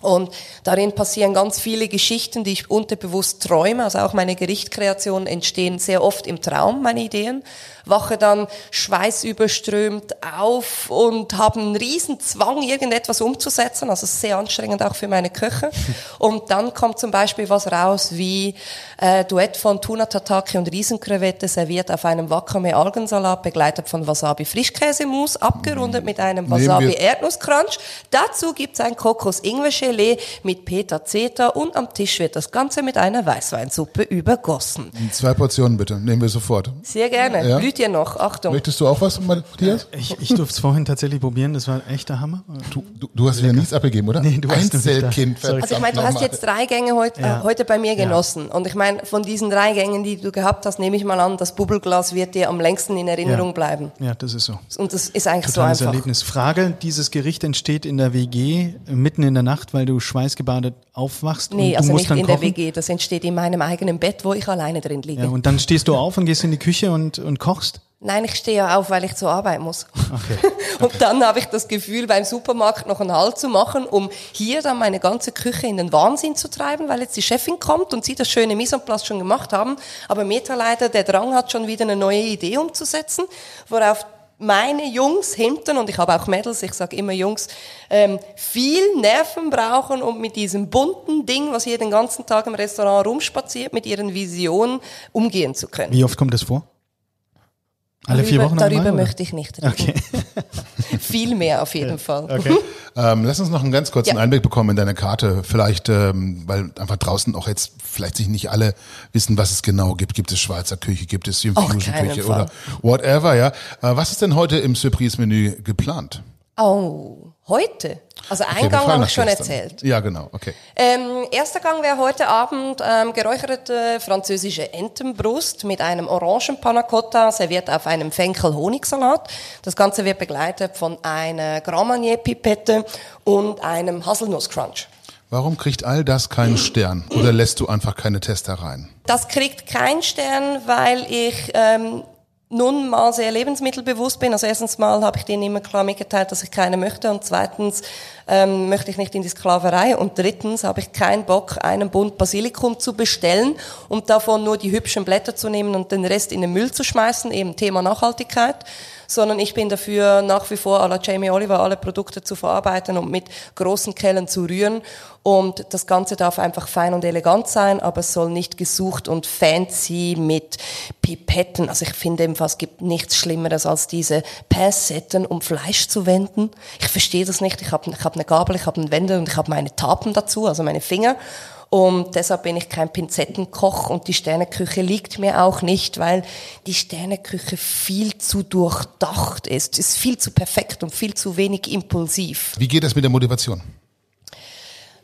C: und darin passieren ganz viele Geschichten, die ich unterbewusst träume. Also auch meine Gerichtkreationen entstehen sehr oft im Traum, meine Ideen wache dann schweißüberströmt auf und habe einen riesen Zwang, irgendetwas umzusetzen. Also sehr anstrengend auch für meine Köche. Und dann kommt zum Beispiel was raus wie äh, Duett von Tuna Tataki und Riesenkrevette serviert auf einem Wakame Algensalat, begleitet von Wasabi Frischkäsemousse, abgerundet mit einem Wasabi Erdnusscrunch. Dazu gibt's ein Kokos Ingwer Gelee mit Peter Zeta und am Tisch wird das Ganze mit einer Weißweinsuppe übergossen.
A: Zwei Portionen bitte, nehmen wir sofort.
C: Sehr gerne. Ja? Dir noch. Achtung.
A: Möchtest du auch was, Matthias?
B: Ich, ich durfte es vorhin tatsächlich probieren. Das war echt der Hammer.
A: Du, du, du hast wieder nichts abgegeben, oder?
B: Nee, du
A: Einzelkind.
C: Also ich meine, du hast jetzt drei Gänge heut, ja. äh, heute bei mir genossen. Ja. Und ich meine, von diesen drei Gängen, die du gehabt hast, nehme ich mal an, das Bubbelglas wird dir am längsten in Erinnerung
B: ja.
C: bleiben.
B: Ja, das ist so.
C: Und das ist eigentlich
B: Totales
C: so einfach.
B: Erlebnis. Frage, dieses Gericht entsteht in der WG mitten in der Nacht, weil du schweißgebadet aufwachst
C: Nee,
B: und
C: also
B: musst
C: nicht in
B: kochen?
C: der WG. Das entsteht in meinem eigenen Bett, wo ich alleine drin liege.
B: Ja, und dann stehst du auf und gehst in die Küche und, und kochst?
C: Nein, ich stehe ja auf, weil ich zur Arbeit muss.
B: Okay.
C: Und dann habe ich das Gefühl, beim Supermarkt noch einen Halt zu machen, um hier dann meine ganze Küche in den Wahnsinn zu treiben, weil jetzt die Chefin kommt und sie das schöne Mise en place schon gemacht haben. Aber Meta-Leiter, der Drang hat schon wieder eine neue Idee umzusetzen, worauf meine Jungs hinten, und ich habe auch Mädels, ich sage immer Jungs, ähm, viel Nerven brauchen, um mit diesem bunten Ding, was hier den ganzen Tag im Restaurant rumspaziert, mit ihren Visionen umgehen zu können.
B: Wie oft kommt das vor? Alle vier
C: darüber,
B: Wochen
C: Darüber
B: oder?
C: möchte ich nicht reden.
B: Okay.
C: Viel mehr auf jeden Fall.
B: okay.
A: Ähm, lass uns noch einen ganz kurzen
C: Ja.
A: Einblick bekommen in deine Karte. Vielleicht, ähm, weil einfach draußen auch jetzt vielleicht sich nicht alle wissen, was es genau gibt. Gibt es Schweizer Küche, gibt es Fusion-Küche
C: Fall.
A: oder whatever, ja. Äh, was ist denn heute im Surprise-Menü geplant?
C: Oh, heute? Also okay, Gang habe ich schon erzählt.
A: Ja, genau, okay.
C: Ähm, erster Gang wäre heute Abend ähm, geräucherte französische Entenbrust mit einem orangen Panna Cotta, serviert auf einem Fenkel-Honigsalat. Das Ganze wird begleitet von einer Grand Marnier-Pipette und einem Haselnuss-Crunch.
A: Warum kriegt all das keinen Stern? Oder lässt du einfach keine Tester rein?
C: Das kriegt keinen Stern, weil ich ähm, nun mal sehr lebensmittelbewusst bin. Also erstens mal habe ich denen immer klar mitgeteilt, dass ich keine möchte. Und zweitens ähm, möchte ich nicht in die Sklaverei. Und drittens habe ich keinen Bock, einen Bund Basilikum zu bestellen und davon nur die hübschen Blätter zu nehmen und den Rest in den Müll zu schmeißen, eben Thema Nachhaltigkeit sondern ich bin dafür nach wie vor à la Jamie Oliver alle Produkte zu verarbeiten und mit großen Kellen zu rühren. Und das Ganze darf einfach fein und elegant sein, aber es soll nicht gesucht und fancy mit Pipetten. Also ich finde ebenfalls, es gibt nichts Schlimmeres als diese Passetten, um Fleisch zu wenden. Ich verstehe das nicht. Ich habe ich hab eine Gabel, ich habe einen Wender und ich habe meine Tapen dazu, also meine Finger. Und deshalb bin ich kein Pinzettenkoch und die Sterneküche liegt mir auch nicht, weil die Sterneküche viel zu durchdacht ist, ist viel zu perfekt und viel zu wenig impulsiv.
A: Wie geht es mit der Motivation?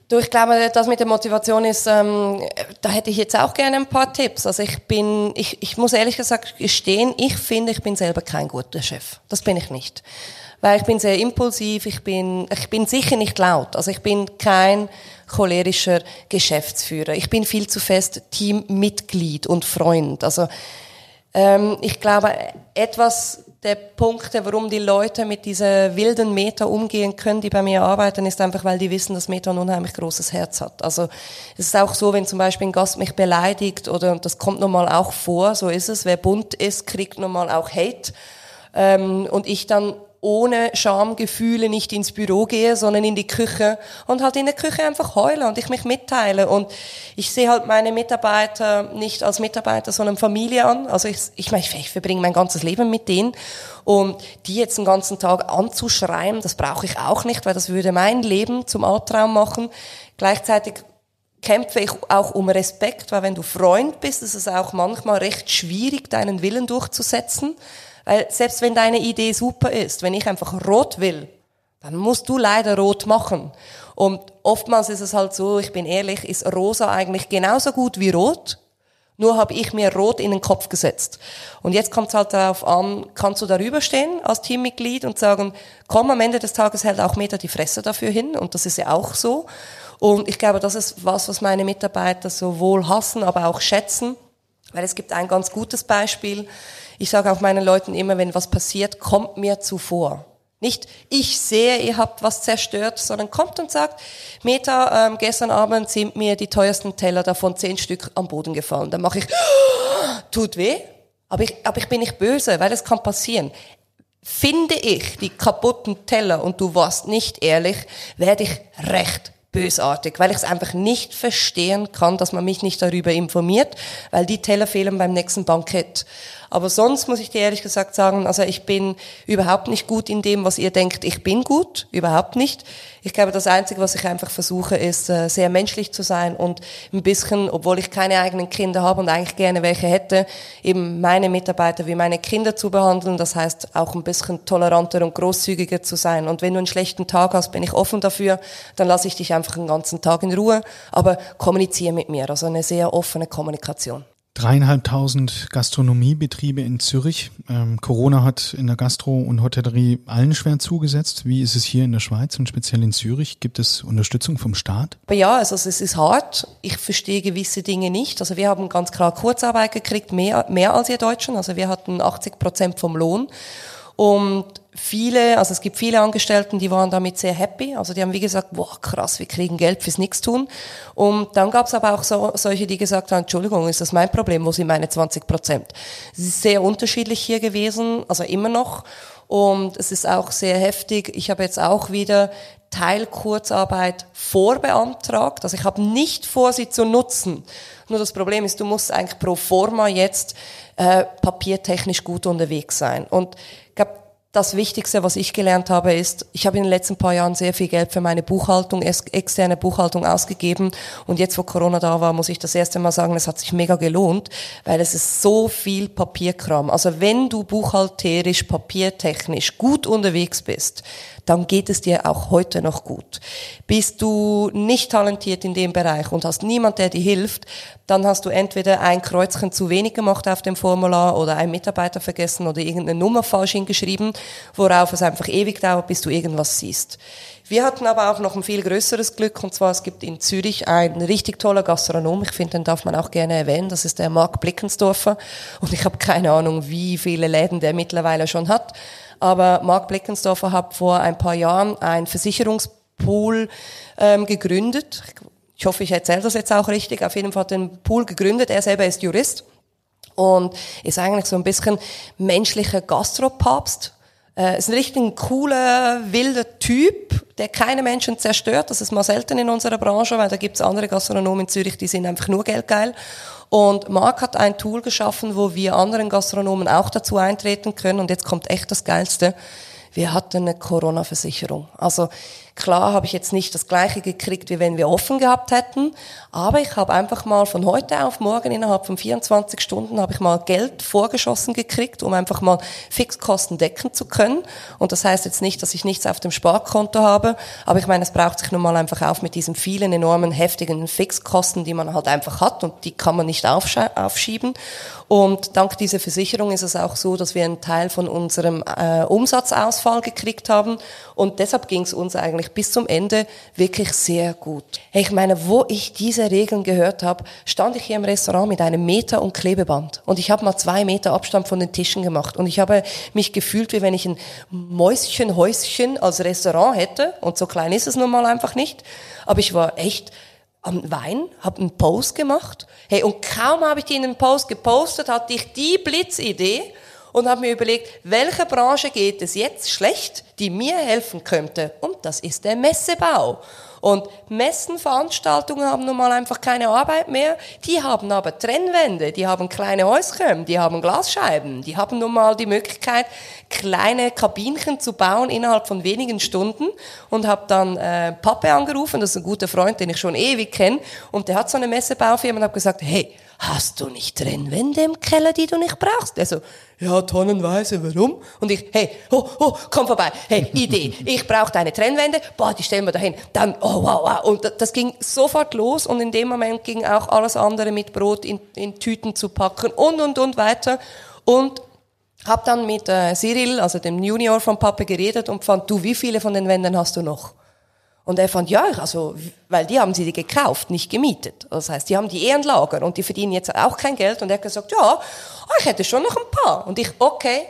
C: Du, ich glaube, das mit der Motivation ist, ähm, da hätte ich jetzt auch gerne ein paar Tipps. Also ich bin, ich, ich muss ehrlich gesagt gestehen, ich finde, ich bin selber kein guter Chef. Das bin ich nicht. Weil ich bin sehr impulsiv, ich bin, ich bin sicher nicht laut. Also ich bin kein cholerischer Geschäftsführer. Ich bin viel zu fest Teammitglied und Freund. Also ähm, ich glaube, etwas der Punkte, warum die Leute mit dieser wilden Meta umgehen können, die bei mir arbeiten, ist einfach, weil die wissen, dass Meta ein unheimlich großes Herz hat. Also es ist auch so, wenn zum Beispiel ein Gast mich beleidigt oder und das kommt nun mal auch vor, so ist es. Wer bunt ist, kriegt nun mal auch Hate. Ähm, und ich dann ohne Schamgefühle nicht ins Büro gehe, sondern in die Küche und halt in der Küche einfach heule und ich mich mitteile. Und ich sehe halt meine Mitarbeiter nicht als Mitarbeiter, sondern Familie an. Also ich, ich meine, ich verbringe mein ganzes Leben mit denen. Und die jetzt den ganzen Tag anzuschreien, das brauche ich auch nicht, weil das würde mein Leben zum Albtraum machen. Gleichzeitig kämpfe ich auch um Respekt, weil wenn du Freund bist, ist es auch manchmal recht schwierig, deinen Willen durchzusetzen. Weil selbst wenn deine Idee super ist, wenn ich einfach rot will, dann musst du leider rot machen. Und oftmals ist es halt so, ich bin ehrlich, ist rosa eigentlich genauso gut wie rot, nur habe ich mir rot in den Kopf gesetzt. Und jetzt kommt es halt darauf an, kannst du darüber stehen als Teammitglied und sagen, komm, am Ende des Tages hält auch Meta die Fresse dafür hin. Und das ist ja auch so. Und ich glaube, das ist was, was meine Mitarbeiter sowohl hassen, aber auch schätzen. Weil es gibt ein ganz gutes Beispiel. Ich sage auch meinen Leuten immer, wenn was passiert, kommt mir zuvor. Nicht, ich sehe, ihr habt was zerstört, sondern kommt und sagt, Meta, ähm, gestern Abend sind mir die teuersten Teller davon zehn Stück am Boden gefallen. Dann mache ich, tut weh, aber ich, aber ich bin nicht böse, weil es kann passieren. Finde ich die kaputten Teller und du warst nicht ehrlich, werde ich recht bösartig, weil ich es einfach nicht verstehen kann, dass man mich nicht darüber informiert, weil die Teller fehlen beim nächsten Bankett. Aber sonst muss ich dir ehrlich gesagt sagen, also ich bin überhaupt nicht gut in dem, was ihr denkt, ich bin gut, überhaupt nicht. Ich glaube, das Einzige, was ich einfach versuche, ist äh, sehr menschlich zu sein und ein bisschen, obwohl ich keine eigenen Kinder habe und eigentlich gerne welche hätte, eben meine Mitarbeiter wie meine Kinder zu behandeln. Das heißt, auch ein bisschen toleranter und großzügiger zu sein. Und wenn du einen schlechten Tag hast, bin ich offen dafür, dann lasse ich dich einfach einen ganzen Tag in Ruhe, aber kommuniziere mit mir. Also eine sehr offene Kommunikation.
B: Dreieinhalbtausend Gastronomiebetriebe in Zürich. Ähm, Corona hat in der Gastro und Hotellerie allen schwer zugesetzt. Wie ist es hier in der Schweiz und speziell in Zürich? Gibt es Unterstützung vom Staat?
C: Ja, also es ist hart. Ich verstehe gewisse Dinge nicht. Also wir haben ganz klar Kurzarbeit gekriegt, mehr, mehr als ihr Deutschen. Also wir hatten 80 Prozent vom Lohn. Und viele, also es gibt viele Angestellten, die waren damit sehr happy. Also die haben wie gesagt, boah, krass, wir kriegen Geld fürs Nichtstun. Und dann gab es aber auch so, solche, die gesagt haben, Entschuldigung, ist das mein Problem, wo sind meine 20 Prozent? Es ist sehr unterschiedlich hier gewesen, also immer noch. Und es ist auch sehr heftig. Ich habe jetzt auch wieder Teilkurzarbeit vorbeantragt. Also ich habe nicht vor, sie zu nutzen. Nur das Problem ist, du musst eigentlich pro forma jetzt äh, papiertechnisch gut unterwegs sein. Und das Wichtigste, was ich gelernt habe, ist, ich habe in den letzten paar Jahren sehr viel Geld für meine Buchhaltung, externe Buchhaltung ausgegeben. Und jetzt, wo Corona da war, muss ich das erste Mal sagen, es hat sich mega gelohnt, weil es ist so viel Papierkram. Also wenn du buchhalterisch, papiertechnisch gut unterwegs bist, dann geht es dir auch heute noch gut. Bist du nicht talentiert in dem Bereich und hast niemand, der dir hilft, dann hast du entweder ein Kreuzchen zu wenig gemacht auf dem Formular oder einen Mitarbeiter vergessen oder irgendeine Nummer falsch hingeschrieben, worauf es einfach ewig dauert, bis du irgendwas siehst. Wir hatten aber auch noch ein viel größeres Glück und zwar es gibt in Zürich einen richtig toller Gastronom, ich finde, den darf man auch gerne erwähnen, das ist der Marc Blickensdorfer und ich habe keine Ahnung, wie viele Läden der mittlerweile schon hat, aber Mark Blickensdorfer hat vor ein paar Jahren ein Versicherungspool ähm, gegründet. Ich hoffe, ich erzähle das jetzt auch richtig. Auf jeden Fall hat den Pool gegründet. Er selber ist Jurist und ist eigentlich so ein bisschen menschlicher Gastropapst. Äh, ist ein richtig cooler, wilder Typ, der keine Menschen zerstört. Das ist mal selten in unserer Branche, weil da gibt's andere Gastronomen in Zürich, die sind einfach nur geldgeil. Und Marc hat ein Tool geschaffen, wo wir anderen Gastronomen auch dazu eintreten können. Und jetzt kommt echt das Geilste. Wir hatten eine Corona-Versicherung. Also Klar habe ich jetzt nicht das gleiche gekriegt, wie wenn wir offen gehabt hätten, aber ich habe einfach mal von heute auf morgen innerhalb von 24 Stunden habe ich mal Geld vorgeschossen gekriegt, um einfach mal Fixkosten decken zu können. Und das heißt jetzt nicht, dass ich nichts auf dem Sparkonto habe, aber ich meine, es braucht sich nun mal einfach auf mit diesen vielen enormen, heftigen Fixkosten, die man halt einfach hat und die kann man nicht aufschieben. Und dank dieser Versicherung ist es auch so, dass wir einen Teil von unserem äh, Umsatzausfall gekriegt haben. Und deshalb ging es uns eigentlich bis zum Ende wirklich sehr gut. Ich meine, wo ich diese Regeln gehört habe, stand ich hier im Restaurant mit einem Meter und Klebeband. Und ich habe mal zwei Meter Abstand von den Tischen gemacht. Und ich habe mich gefühlt, wie wenn ich ein Mäuschenhäuschen als Restaurant hätte. Und so klein ist es nun mal einfach nicht. Aber ich war echt am Wein, habe einen Post gemacht. Hey, und kaum habe ich den Post gepostet, hatte ich die Blitzidee und habe mir überlegt, welche Branche geht es jetzt schlecht, die mir helfen könnte. Und das ist der Messebau. Und Messenveranstaltungen haben nun mal einfach keine Arbeit mehr. Die haben aber Trennwände, die haben kleine Häuschen, die haben Glasscheiben, die haben nun mal die Möglichkeit, kleine Kabinchen zu bauen innerhalb von wenigen Stunden. Und habe dann äh, Pappe angerufen, das ist ein guter Freund, den ich schon ewig kenne. Und der hat so eine Messebaufirma und habe gesagt, hey, hast du nicht Trennwände im Keller, die du nicht brauchst? Er so, ja, tonnenweise, warum? Und ich, hey, oh, oh, komm vorbei, hey, Idee, ich brauche deine Trennwände, boah, die stellen wir dahin. Dann, oh, wow, wow. Und das ging sofort los und in dem Moment ging auch alles andere mit Brot in, in Tüten zu packen und, und, und weiter. Und hab dann mit äh, Cyril, also dem Junior von Pappe, geredet und fand, du, wie viele von den Wänden hast du noch? Und er fand, ja, also, weil die haben sie die gekauft, nicht gemietet. Das heißt, die haben die eh ein Lager und die verdienen jetzt auch kein Geld. Und er hat gesagt, ja, ich hätte schon noch ein paar. Und ich, okay,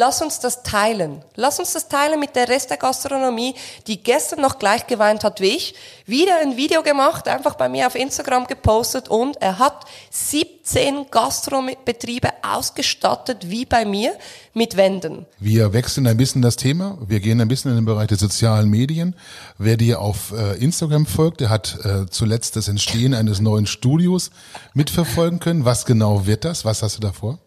C: Lass uns das teilen. Lass uns das teilen mit der Rest der Gastronomie, die gestern noch gleich geweint hat wie ich. Wieder ein Video gemacht, einfach bei mir auf Instagram gepostet und er hat 17 Gastrobetriebe ausgestattet, wie bei mir, mit Wänden.
A: Wir wechseln ein bisschen das Thema. Wir gehen ein bisschen in den Bereich der sozialen Medien. Wer dir auf äh, Instagram folgt, der hat äh, zuletzt das Entstehen eines neuen Studios mitverfolgen können. Was genau wird das? Was hast du davor?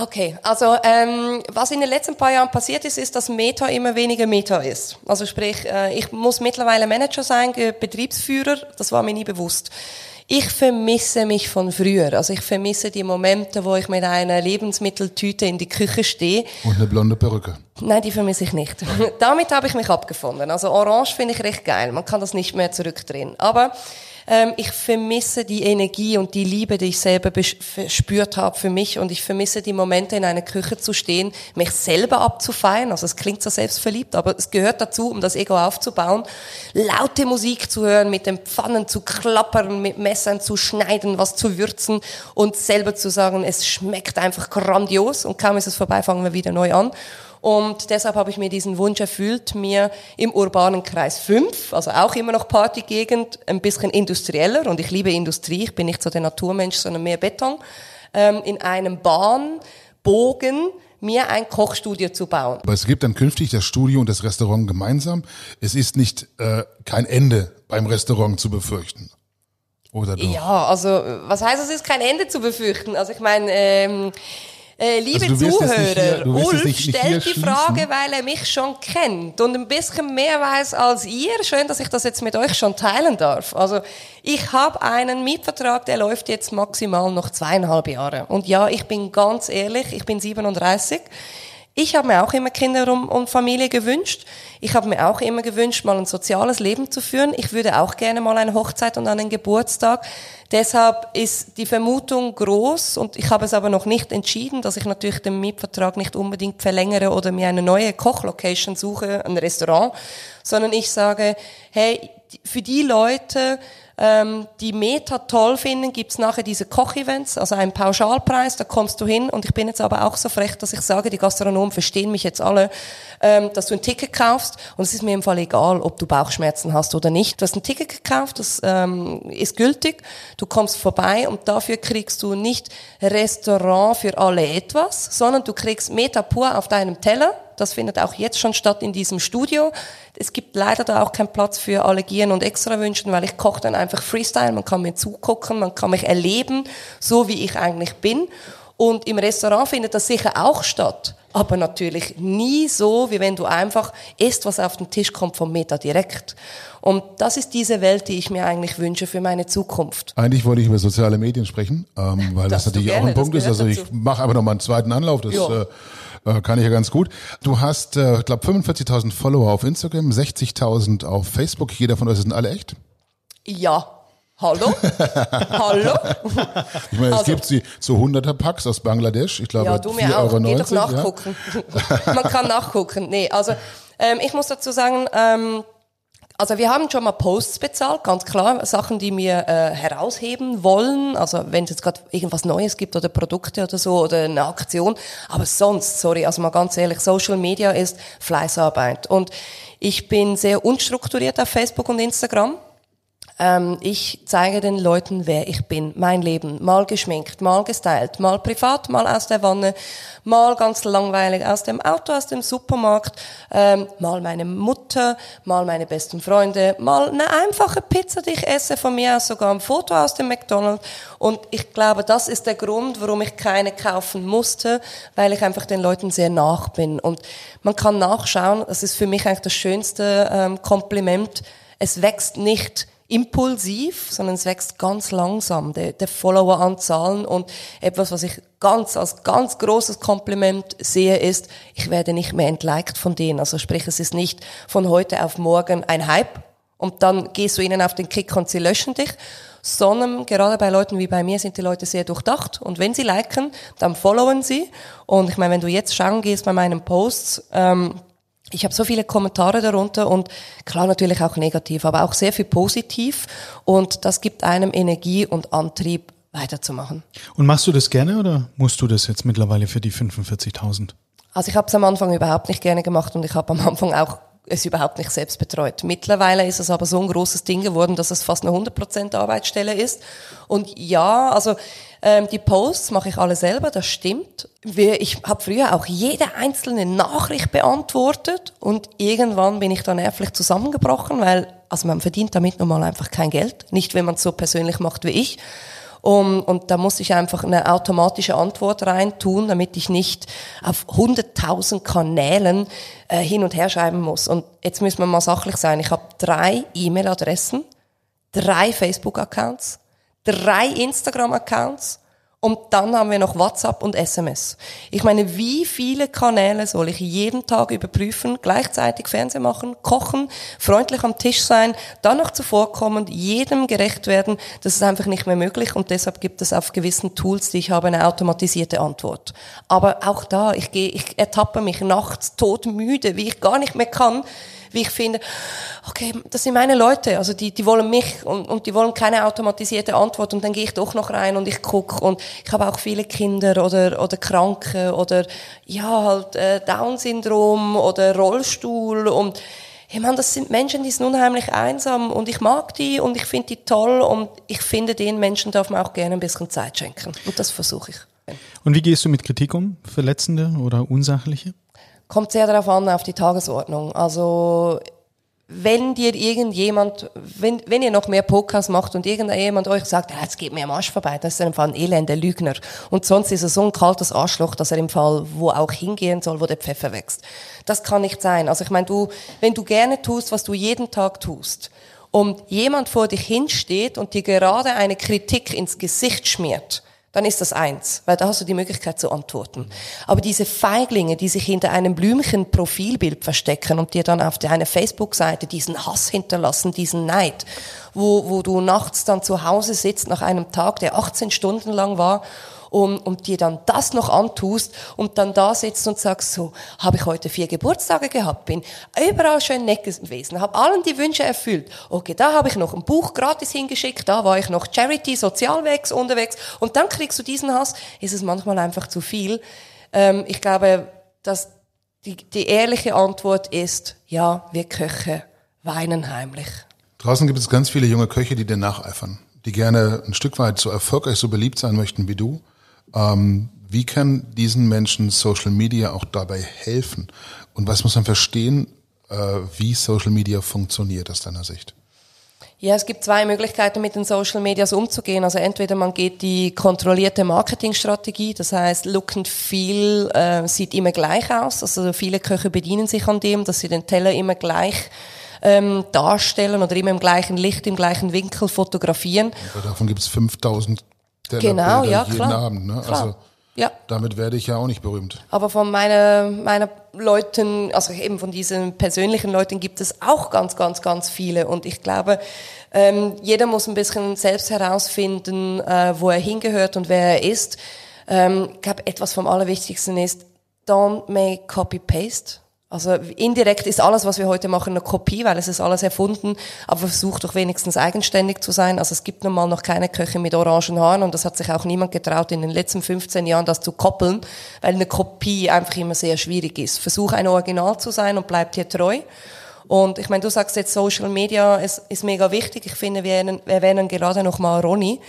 C: Okay, also ähm, was in den letzten paar Jahren passiert ist, ist, dass Meta immer weniger Meta ist. Also sprich, äh, ich muss mittlerweile Manager sein, Betriebsführer, das war mir nie bewusst. Ich vermisse mich von früher. Also ich vermisse die Momente, wo ich mit einer Lebensmitteltüte in die Küche stehe.
A: Und eine blonde Perücke.
C: Nein, die vermisse ich nicht. Damit habe ich mich abgefunden. Also Orange finde ich recht geil. Man kann das nicht mehr zurückdrehen. Aber ähm, ich vermisse die Energie und die Liebe, die ich selber verspürt habe für mich und ich vermisse die Momente, in einer Küche zu stehen, mich selber abzufeiern. Also es klingt so selbstverliebt, aber es gehört dazu, um das Ego aufzubauen. Laute Musik zu hören, mit den Pfannen zu klappern, mit Messern zu schneiden, was zu würzen und selber zu sagen, es schmeckt einfach grandios und kaum ist es vorbei, fangen wir wieder neu an. Und deshalb habe ich mir diesen Wunsch erfüllt, mir im urbanen Kreis 5, also auch immer noch Partygegend, ein bisschen industrieller, und ich liebe Industrie, ich bin nicht so der Naturmensch, sondern mehr Beton, ähm, in einem Bahnbogen mir ein Kochstudio zu bauen.
A: Aber es gibt dann künftig das Studio und das Restaurant gemeinsam. Es ist nicht äh, kein Ende beim Restaurant zu befürchten. Oder doch?
C: Ja, also was heißt, es ist kein Ende zu befürchten? Also ich meine, ähm, Äh, liebe also Zuhörer, Ulf nicht, nicht stellt die Frage, weil er mich schon kennt und ein bisschen mehr weiß als ihr. Schön, dass ich das jetzt mit euch schon teilen darf. Also ich habe einen Mietvertrag, der läuft jetzt maximal noch zweieinhalb Jahre. Und ja, ich bin ganz ehrlich, ich bin 37. Ich habe mir auch immer Kinder und, Familie gewünscht. Ich habe mir auch immer gewünscht, mal ein soziales Leben zu führen. Ich würde auch gerne mal eine Hochzeit und einen Geburtstag. Deshalb ist die Vermutung groß und ich habe es aber noch nicht entschieden, dass ich natürlich den Mietvertrag nicht unbedingt verlängere oder mir eine neue Kochlocation suche, ein Restaurant, sondern ich sage, hey, für die Leute, ähm, die Meta toll finden, gibt's nachher diese Kochevents, also einen Pauschalpreis, da kommst du hin. Und ich bin jetzt aber auch so frech, dass ich sage, die Gastronomen verstehen mich jetzt alle, ähm, dass du ein Ticket kaufst. Und es ist mir im Fall egal, ob du Bauchschmerzen hast oder nicht. Du hast ein Ticket gekauft, das ähm, ist gültig, du kommst vorbei und dafür kriegst du nicht Restaurant für alle etwas, sondern du kriegst Meta pur auf deinem Teller, das findet auch jetzt schon statt in diesem Studio. Es gibt leider da auch keinen Platz für Allergien und Extrawünschen, weil ich koche dann einfach Freestyle. Man kann mir zugucken, man kann mich erleben, so wie ich eigentlich bin. Und im Restaurant findet das sicher auch statt. Aber natürlich nie so, wie wenn du einfach isst, was auf den Tisch kommt vom Meta direkt. Und das ist diese Welt, die ich mir eigentlich wünsche für meine Zukunft.
A: Eigentlich wollte ich über soziale Medien sprechen, ähm, weil das, das natürlich gerne, auch ein Punkt ist. Also ich mache einfach noch mal einen zweiten Anlauf. Das äh, äh, kann ich ja ganz gut. Du hast, äh, ich glaube, 45.000 Follower auf Instagram, 60.000 auf Facebook. Jeder von euch sind alle echt?
C: Ja. Hallo? Hallo?
A: Ich meine, es also, gibt sie zu 100er Packs aus Bangladesch. Ich glaube,
C: ja, du mir auch. Euro Geh doch nachgucken. Ja? Man kann nachgucken. Nee, also ähm, ich muss dazu sagen, ähm, also wir haben schon mal Posts bezahlt, ganz klar, Sachen, die wir äh, herausheben wollen. Also wenn es jetzt gerade irgendwas Neues gibt oder Produkte oder so oder eine Aktion. Aber sonst, sorry, also mal ganz ehrlich, Social Media ist Fleißarbeit. Und ich bin sehr unstrukturiert auf Facebook und Instagram. Ähm, ich zeige den Leuten, wer ich bin, mein Leben, mal geschminkt, mal gestylt, mal privat, mal aus der Wanne, mal ganz langweilig aus dem Auto, aus dem Supermarkt, ähm, mal meine Mutter, mal meine besten Freunde, mal eine einfache Pizza, die ich esse, von mir aus sogar ein Foto aus dem McDonald's. Und ich glaube, das ist der Grund, warum ich keine kaufen musste, weil ich einfach den Leuten sehr nach bin. Und man kann nachschauen, das ist für mich eigentlich das schönste ähm, Kompliment. Es wächst nicht impulsiv, sondern es wächst ganz langsam, der, der Follower-Anzahlen und etwas, was ich ganz als ganz großes Kompliment sehe, ist, ich werde nicht mehr entliked von denen. Also sprich, es ist nicht von heute auf morgen ein Hype und dann gehst du ihnen auf den Kick und sie löschen dich, sondern gerade bei Leuten wie bei mir sind die Leute sehr durchdacht. Und wenn sie liken, dann followen sie. Und ich meine, wenn du jetzt schauen gehst bei meinen Posts, ähm, ich habe so viele Kommentare darunter und klar natürlich auch negativ, aber auch sehr viel positiv und das gibt einem Energie und Antrieb weiterzumachen.
B: Und machst du das gerne oder musst du das jetzt mittlerweile für die 45.000?
C: Also ich habe es am Anfang überhaupt nicht gerne gemacht und ich habe am Anfang auch es überhaupt nicht selbst betreut. Mittlerweile ist es aber so ein großes Ding geworden, dass es fast eine 100% Arbeitsstelle ist. Und ja, also ähm, die Posts mache ich alle selber, das stimmt. Ich habe früher auch jede einzelne Nachricht beantwortet und irgendwann bin ich dann nervlich zusammengebrochen, weil also man verdient damit nun mal einfach kein Geld, nicht wenn man es so persönlich macht wie ich. Um, und da muss ich einfach eine automatische Antwort rein tun, damit ich nicht auf 100.000 Kanälen äh, hin und her schreiben muss. Und jetzt müssen wir mal sachlich sein. Ich habe drei E-Mail-Adressen, drei Facebook-Accounts, drei Instagram-Accounts und dann haben wir noch WhatsApp und SMS. Ich meine, wie viele Kanäle soll ich jeden Tag überprüfen, gleichzeitig Fernsehen machen, kochen, freundlich am Tisch sein, dann noch zuvorkommen, jedem gerecht werden? Das ist einfach nicht mehr möglich und deshalb gibt es auf gewissen Tools, die ich habe, eine automatisierte Antwort. Aber auch da, ich gehe, ich ertappe mich nachts todmüde, wie ich gar nicht mehr kann, wie ich finde, okay, das sind meine Leute, also die, die wollen mich und, und die wollen keine automatisierte Antwort. Und dann gehe ich doch noch rein und ich gucke und ich habe auch viele Kinder oder, oder Kranke oder ja, halt äh, Down-Syndrom oder Rollstuhl. Und hey Mann, das sind Menschen, die sind unheimlich einsam. Und ich mag die und ich finde die toll. Und ich finde, den Menschen darf man auch gerne ein bisschen Zeit schenken. Und das versuche ich.
B: Und wie gehst du mit Kritik um? Verletzende oder unsachliche?
C: Kommt sehr darauf an, auf die Tagesordnung. Also wenn dir irgendjemand, wenn, wenn ihr noch mehr Podcasts macht und irgendjemand euch sagt, ja, jetzt geht mir am Arsch vorbei, das ist im Fall ein elender Lügner. Und sonst ist er so ein kaltes Arschloch, dass er im Fall wo auch hingehen soll, wo der Pfeffer wächst. Das kann nicht sein. Also ich meine, du, wenn du gerne tust, was du jeden Tag tust, und jemand vor dich hinsteht und dir gerade eine Kritik ins Gesicht schmiert, dann ist das eins, weil da hast du die Möglichkeit zu antworten. Aber diese Feiglinge, die sich hinter einem Blümchen-Profilbild verstecken und dir dann auf deiner Facebook-Seite diesen Hass hinterlassen, diesen Neid, wo, wo du nachts dann zu Hause sitzt nach einem Tag, der 18 Stunden lang war und, und dir dann das noch antust und dann da sitzt und sagst so, habe ich heute vier Geburtstage gehabt, bin überall schön nett gewesen, habe allen die Wünsche erfüllt. Okay, da habe ich noch ein Buch gratis hingeschickt, da war ich noch Charity, Sozialwegs unterwegs und dann kriegst du diesen Hass, ist es manchmal einfach zu viel. Ähm, ich glaube, dass die, die ehrliche Antwort ist, ja, wir Köche weinen heimlich.
A: Draußen gibt es ganz viele junge Köche, die dir nacheifern, die gerne ein Stück weit so erfolgreich, so beliebt sein möchten wie du. Ähm, wie kann diesen Menschen Social Media auch dabei helfen? Und was muss man verstehen, äh, wie Social Media funktioniert aus deiner Sicht?
C: Ja, es gibt zwei Möglichkeiten, mit den Social Medias umzugehen. Also entweder man geht die kontrollierte Marketingstrategie, das heißt, Look and Feel äh, sieht immer gleich aus. Also viele Köche bedienen sich an dem, dass sie den Teller immer gleich ähm, darstellen oder immer im gleichen Licht, im gleichen Winkel fotografieren.
A: Aber davon gibt es 5000
C: genau, ja,
A: jeden
C: klar.
A: Abend. Ne?
C: Klar.
A: Also
C: ja.
A: damit werde ich ja auch nicht berühmt.
C: Aber von meiner, meiner Leuten, also eben von diesen persönlichen Leuten gibt es auch ganz, ganz, ganz viele. Und ich glaube, ähm, jeder muss ein bisschen selbst herausfinden, äh, wo er hingehört und wer er ist. Ähm, ich glaube, etwas vom Allerwichtigsten ist, don't make copy-paste. Also indirekt ist alles, was wir heute machen, eine Kopie, weil es ist alles erfunden, aber versucht doch wenigstens eigenständig zu sein. Also es gibt nun mal noch keine Köche mit orangen Haaren und das hat sich auch niemand getraut, in den letzten 15 Jahren das zu koppeln, weil eine Kopie einfach immer sehr schwierig ist. Versuch ein Original zu sein und bleib dir treu. Und ich meine, du sagst jetzt Social Media ist, ist mega wichtig. Ich finde, wir erwähnen, gerade noch mal Ronny.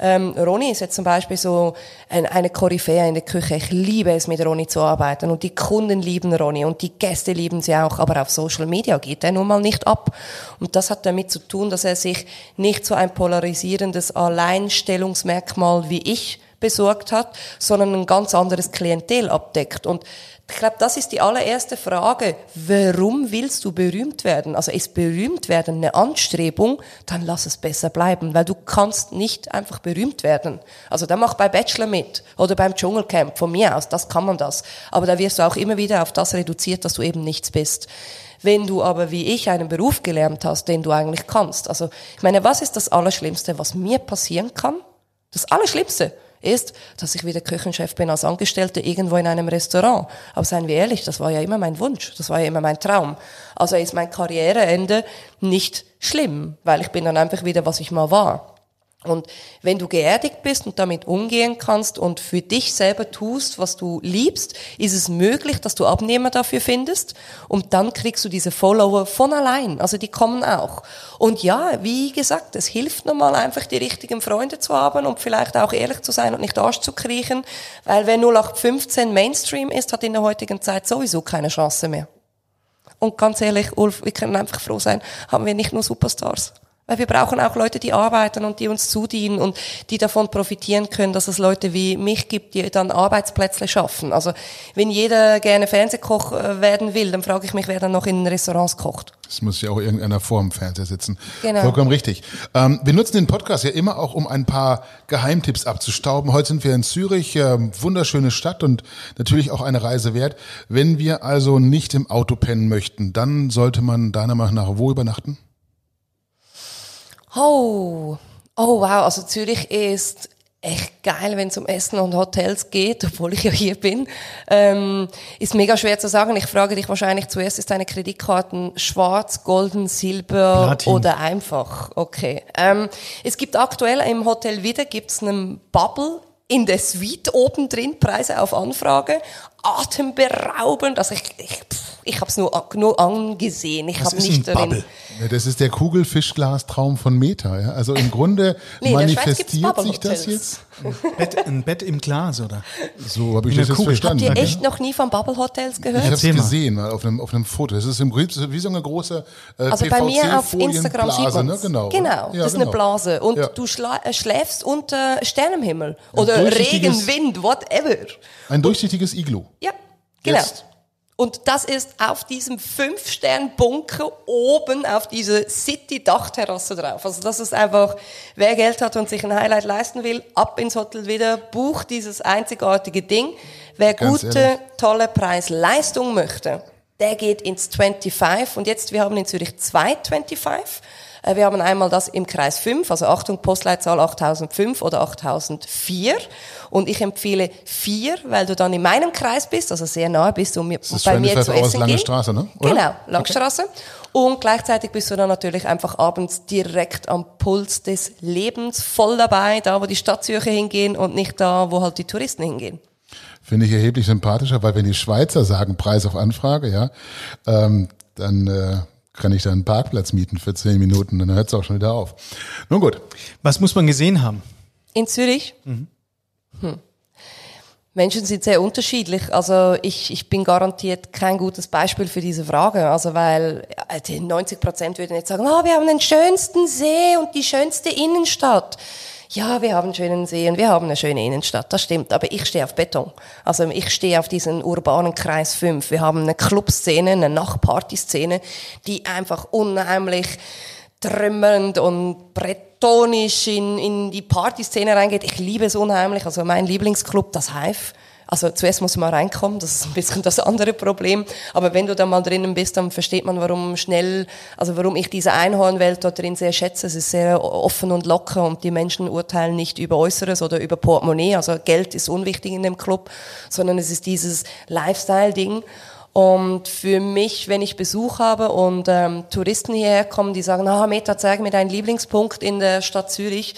C: Ähm, Ronny ist jetzt zum Beispiel so ein, eine Koryphäe in der Küche. Ich liebe es, mit Ronny zu arbeiten. Und die Kunden lieben Ronny und die Gäste lieben sie auch. Aber auf Social Media geht er nun mal nicht ab. Und das hat damit zu tun, dass er sich nicht so ein polarisierendes Alleinstellungsmerkmal wie ich besorgt hat, sondern ein ganz anderes Klientel abdeckt. Und ich glaube, das ist die allererste Frage. Warum willst du berühmt werden? Also ist berühmt werden eine Anstrebung, dann lass es besser bleiben, weil du kannst nicht einfach berühmt werden. Also dann mach bei Bachelor mit oder beim Dschungelcamp von mir aus, das kann man das. Aber da wirst du auch immer wieder auf das reduziert, dass du eben nichts bist. Wenn du aber wie ich einen Beruf gelernt hast, den du eigentlich kannst. Also ich meine, was ist das Allerschlimmste, was mir passieren kann? Das Allerschlimmste ist, dass ich wieder Küchenchef bin als Angestellte irgendwo in einem Restaurant. Aber seien wir ehrlich, das war ja immer mein Wunsch, das war ja immer mein Traum. Also ist mein Karriereende nicht schlimm, weil ich bin dann einfach wieder, was ich mal war. Und wenn du geerdigt bist und damit umgehen kannst und für dich selber tust, was du liebst, ist es möglich, dass du Abnehmer dafür findest und dann kriegst du diese Follower von allein. Also die kommen auch. Und ja, wie gesagt, es hilft nochmal einfach die richtigen Freunde zu haben und vielleicht auch ehrlich zu sein und nicht Arsch zu kriechen, weil wer 0815 Mainstream ist, hat in der heutigen Zeit sowieso keine Chance mehr. Und ganz ehrlich, Ulf, wir können einfach froh sein, haben wir nicht nur Superstars. Weil wir brauchen auch Leute, die arbeiten und die uns zudienen und die davon profitieren können, dass es Leute wie mich gibt, die dann Arbeitsplätze schaffen. Also wenn jeder gerne Fernsehkoch äh, werden will, dann frage ich mich, wer dann noch in Restaurants kocht.
A: Es muss ja auch irgendeiner vor dem Fernseher sitzen.
C: Genau.
A: Vollkommen richtig. Ähm, wir nutzen den Podcast ja immer auch, um ein paar Geheimtipps abzustauben. Heute sind wir in Zürich, äh, wunderschöne Stadt und natürlich auch eine Reise wert. Wenn wir also nicht im Auto pennen möchten, dann sollte man deiner Meinung nach wo übernachten?
C: Oh, oh wow, also Zürich ist echt geil, wenn es um Essen und Hotels geht, obwohl ich ja hier bin. Ähm, ist mega schwer zu sagen. Ich frage dich wahrscheinlich zuerst, ist deine Kreditkarten schwarz, golden, silber
B: Platin.
C: oder einfach? Okay. Ähm, es gibt aktuell im Hotel wieder gibt's einen Bubble in der Suite oben drin, Preise auf Anfrage, atemberaubend. Also ich, ich, ich habe es nur, nur angesehen. Ich habe nicht darin.
A: Ja, das ist der Kugelfischglastraum von Meta. Ja? Also im Grunde nee, manifestiert sich das jetzt.
B: Bett, ein Bett im Glas, oder?
A: So habe ich das jetzt verstanden.
C: Habt ihr echt noch nie von Bubble Hotels gehört?
A: Ich habe es gesehen auf einem, auf einem Foto. Das ist im Prinzip wie so eine große äh,
C: Also bei mir auf Instagram sieht man ne?
A: genau.
C: genau, ja, das ist genau. eine Blase. Und ja. du äh, schläfst unter Sternenhimmel. Oder Regen, Wind, whatever.
A: Ein durchsichtiges Iglu.
C: Ja, genau. Jetzt. Und das ist auf diesem Fünf-Stern-Bunker oben auf dieser City-Dachterrasse drauf. Also das ist einfach, wer Geld hat und sich ein Highlight leisten will, ab ins Hotel wieder, bucht dieses einzigartige Ding. Wer Ganz gute, ehrlich. tolle Preis-Leistung möchte, der geht ins 25. Und jetzt, wir haben in Zürich zwei 25. Äh, wir haben einmal das im Kreis 5, also Achtung, Postleitzahl 8005 oder 8004. Und ich empfehle 4, weil du dann in meinem Kreis bist, also sehr nahe bist, um mir, bei mir zu essen
A: Lange Straße, ne?
C: Oder? Genau, Langstraße. Okay. Und gleichzeitig bist du dann natürlich einfach abends direkt am Puls des Lebens voll dabei, da wo die Stadtzüge hingehen und nicht da, wo halt die Touristen hingehen.
A: Finde ich erheblich sympathischer, weil wenn die Schweizer sagen Preis auf Anfrage, ja, ähm, dann äh, kann ich da einen Parkplatz mieten für zehn Minuten, dann hört es auch schon wieder auf. Nun gut.
B: Was muss man gesehen haben?
C: In Zürich? Mhm. Hm. Menschen sind sehr unterschiedlich. Also ich, ich bin garantiert kein gutes Beispiel für diese Frage. Also weil äh, die 90 Prozent würden jetzt sagen, oh, wir haben den schönsten See und die schönste Innenstadt ja, wir haben einen schönen See und wir haben eine schöne Innenstadt, das stimmt, aber ich stehe auf Beton. Also ich stehe auf diesen urbanen Kreis 5. Wir haben eine Clubszene, eine Nachtpartyszene, die einfach unheimlich trümmernd und bretonisch in, in die Partyszene reingeht. Ich liebe es unheimlich. Also mein Lieblingsclub, das Hive, also zuerst muss man reinkommen, das ist ein bisschen das andere Problem. Aber wenn du da mal drinnen bist, dann versteht man, warum schnell, also warum ich diese Einhornwelt dort drin sehr schätze. Es ist sehr offen und locker und die Menschen urteilen nicht über Äußeres oder über Portemonnaie. Also Geld ist unwichtig in dem Club, sondern es ist dieses Lifestyle-Ding. Und für mich, wenn ich Besuch habe und ähm, Touristen hierher kommen, die sagen, ah, Meta, zeig mir deinen Lieblingspunkt in der Stadt Zürich,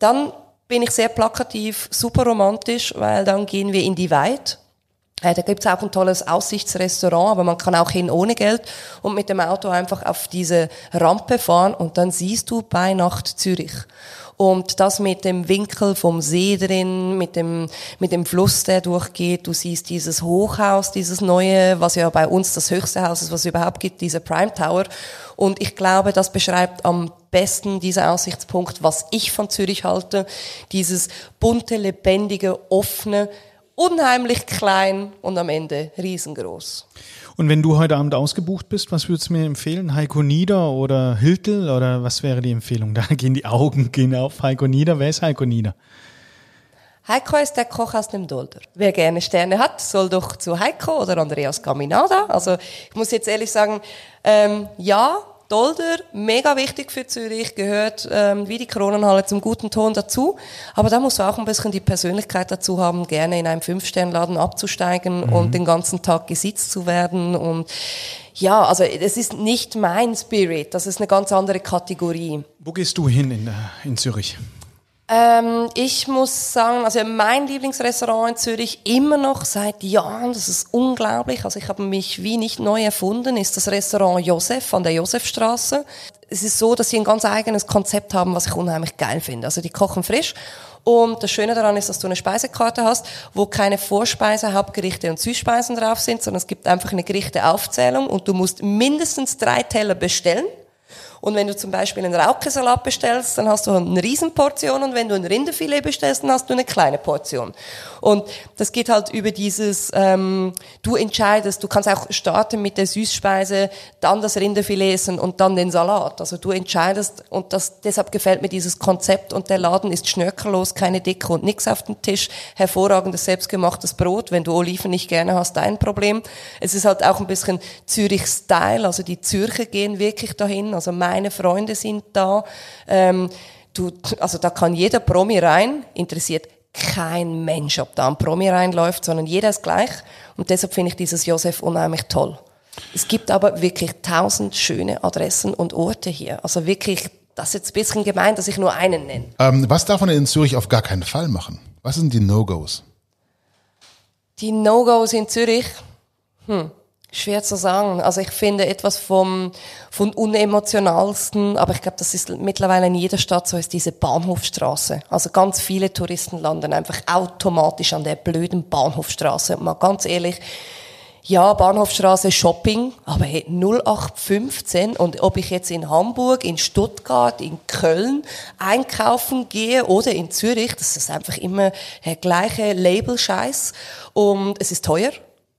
C: dann bin ich sehr plakativ, super romantisch, weil dann gehen wir in die Weit. Äh, da gibt's auch ein tolles Aussichtsrestaurant, aber man kann auch hin ohne Geld und mit dem Auto einfach auf diese Rampe fahren und dann siehst du bei Nacht Zürich. Und das mit dem Winkel vom See drin, mit dem, mit dem Fluss, der durchgeht. Du siehst dieses Hochhaus, dieses neue, was ja bei uns das höchste Haus ist, was es überhaupt gibt, dieser Prime Tower. Und ich glaube, das beschreibt am besten dieser Aussichtspunkt, was ich von Zürich halte. Dieses bunte, lebendige, offene, unheimlich klein und am Ende riesengroß.
B: Und wenn du heute Abend ausgebucht bist, was würdest du mir empfehlen? Heiko Nieder oder Hiltel oder was wäre die Empfehlung? Da gehen die Augen gehen auf Heiko Nieder. Wer ist Heiko Nieder?
C: Heiko ist der Koch aus dem Dolder. Wer gerne Sterne hat, soll doch zu Heiko oder Andreas Caminada. Also ich muss jetzt ehrlich sagen, ähm, ja, Dolder, mega wichtig für Zürich, gehört ähm, wie die Kronenhalle zum guten Ton dazu. Aber da musst du auch ein bisschen die Persönlichkeit dazu haben, gerne in einem Fünf-Stern-Laden abzusteigen mhm. und den ganzen Tag gesitzt zu werden. Und ja, also das ist nicht mein Spirit, das ist eine ganz andere Kategorie.
B: Wo gehst du hin in, in Zürich?
C: Ähm, ich muss sagen, also mein Lieblingsrestaurant in Zürich immer noch seit Jahren, das ist unglaublich, also ich habe mich wie nicht neu erfunden, ist das Restaurant Josef an der Josefstraße. Es ist so, dass sie ein ganz eigenes Konzept haben, was ich unheimlich geil finde. Also die kochen frisch und das Schöne daran ist, dass du eine Speisekarte hast, wo keine Vorspeise, Hauptgerichte und Süßspeisen drauf sind, sondern es gibt einfach eine Gerichteaufzählung und du musst mindestens drei Teller bestellen. Und wenn du zum Beispiel einen Raukesalat bestellst, dann hast du eine Riesenportion und wenn du ein Rinderfilet bestellst, dann hast du eine kleine Portion. Und das geht halt über dieses, ähm, du entscheidest, du kannst auch starten mit der Süßspeise, dann das Rinderfilet essen und dann den Salat. Also du entscheidest und das, deshalb gefällt mir dieses Konzept und der Laden ist schnörkellos, keine Dicke und nix auf dem Tisch, hervorragendes selbstgemachtes Brot. Wenn du Oliven nicht gerne hast, dein Problem. Es ist halt auch ein bisschen Zürich-Style, also die Zürcher gehen wirklich dahin, also meine Freunde sind da. Ähm, du, also da kann jeder Promi rein, interessiert kein Mensch, ob da ein Promi reinläuft, sondern jeder ist gleich. Und deshalb finde ich dieses Josef unheimlich toll. Es gibt aber wirklich tausend schöne Adressen und Orte hier. Also wirklich, das ist jetzt ein bisschen gemein, dass ich nur einen nenne.
A: Ähm, was darf man in Zürich auf gar keinen Fall machen? Was sind die No-Gos?
C: Die No-Gos in Zürich? Hm. Schwer zu sagen. Also ich finde etwas vom, von unemotionalsten, aber ich glaube, das ist mittlerweile in jeder Stadt so, ist diese Bahnhofstraße. Also ganz viele Touristen landen einfach automatisch an der blöden Bahnhofstraße. Und mal ganz ehrlich, ja, Bahnhofstraße Shopping, aber hey, 0815 und ob ich jetzt in Hamburg, in Stuttgart, in Köln einkaufen gehe oder in Zürich, das ist einfach immer der gleiche Label-Scheiß und es ist teuer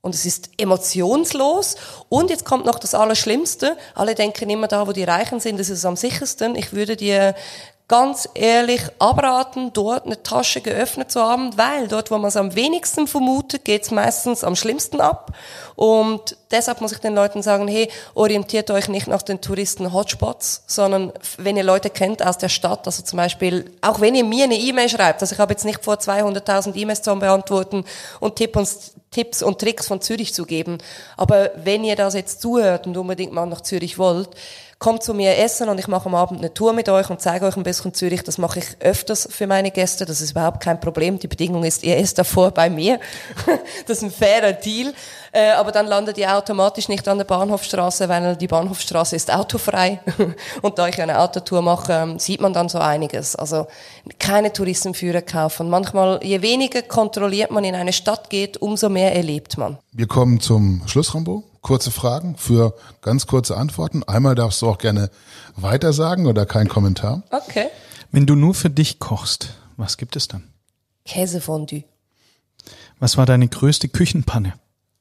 C: und es ist emotionslos. Und jetzt kommt noch das Allerschlimmste. Alle denken immer da, wo die Reichen sind, das ist am sichersten. Ich würde dir ganz ehrlich abraten, dort eine Tasche geöffnet zu haben, weil dort, wo man es am wenigsten vermutet, geht es meistens am schlimmsten ab. Und deshalb muss ich den Leuten sagen, hey, orientiert euch nicht nach den Touristen-Hotspots, sondern wenn ihr Leute kennt aus der Stadt, also zum Beispiel, auch wenn ihr mir eine E-Mail schreibt, also ich habe jetzt nicht vor 200.000 E-Mails zu beantworten und Tipp uns Tipps und Tricks von Zürich zu geben, aber wenn ihr das jetzt zuhört und unbedingt mal nach Zürich wollt, kommt zu mir essen und ich mache am Abend eine Tour mit euch und zeige euch ein bisschen Zürich. Das mache ich öfters für meine Gäste. Das ist überhaupt kein Problem. Die Bedingung ist, ihr esst davor bei mir. das ist ein fairer Deal. Äh, aber dann landet ihr automatisch nicht an der Bahnhofstraße, weil die Bahnhofstraße ist autofrei. und da ich eine Autotour mache, ähm, sieht man dann so einiges. Also keine Touristenführer kaufen. Manchmal, je weniger kontrolliert man in eine Stadt geht, umso mehr erlebt man.
A: Wir kommen zum Schluss, Rambo kurze Fragen für ganz kurze Antworten. Einmal darfst du auch gerne weitersagen oder kein Kommentar.
C: Okay.
B: Wenn du nur für dich kochst, was gibt es dann?
C: Käsefondue.
B: Was war deine größte Küchenpanne?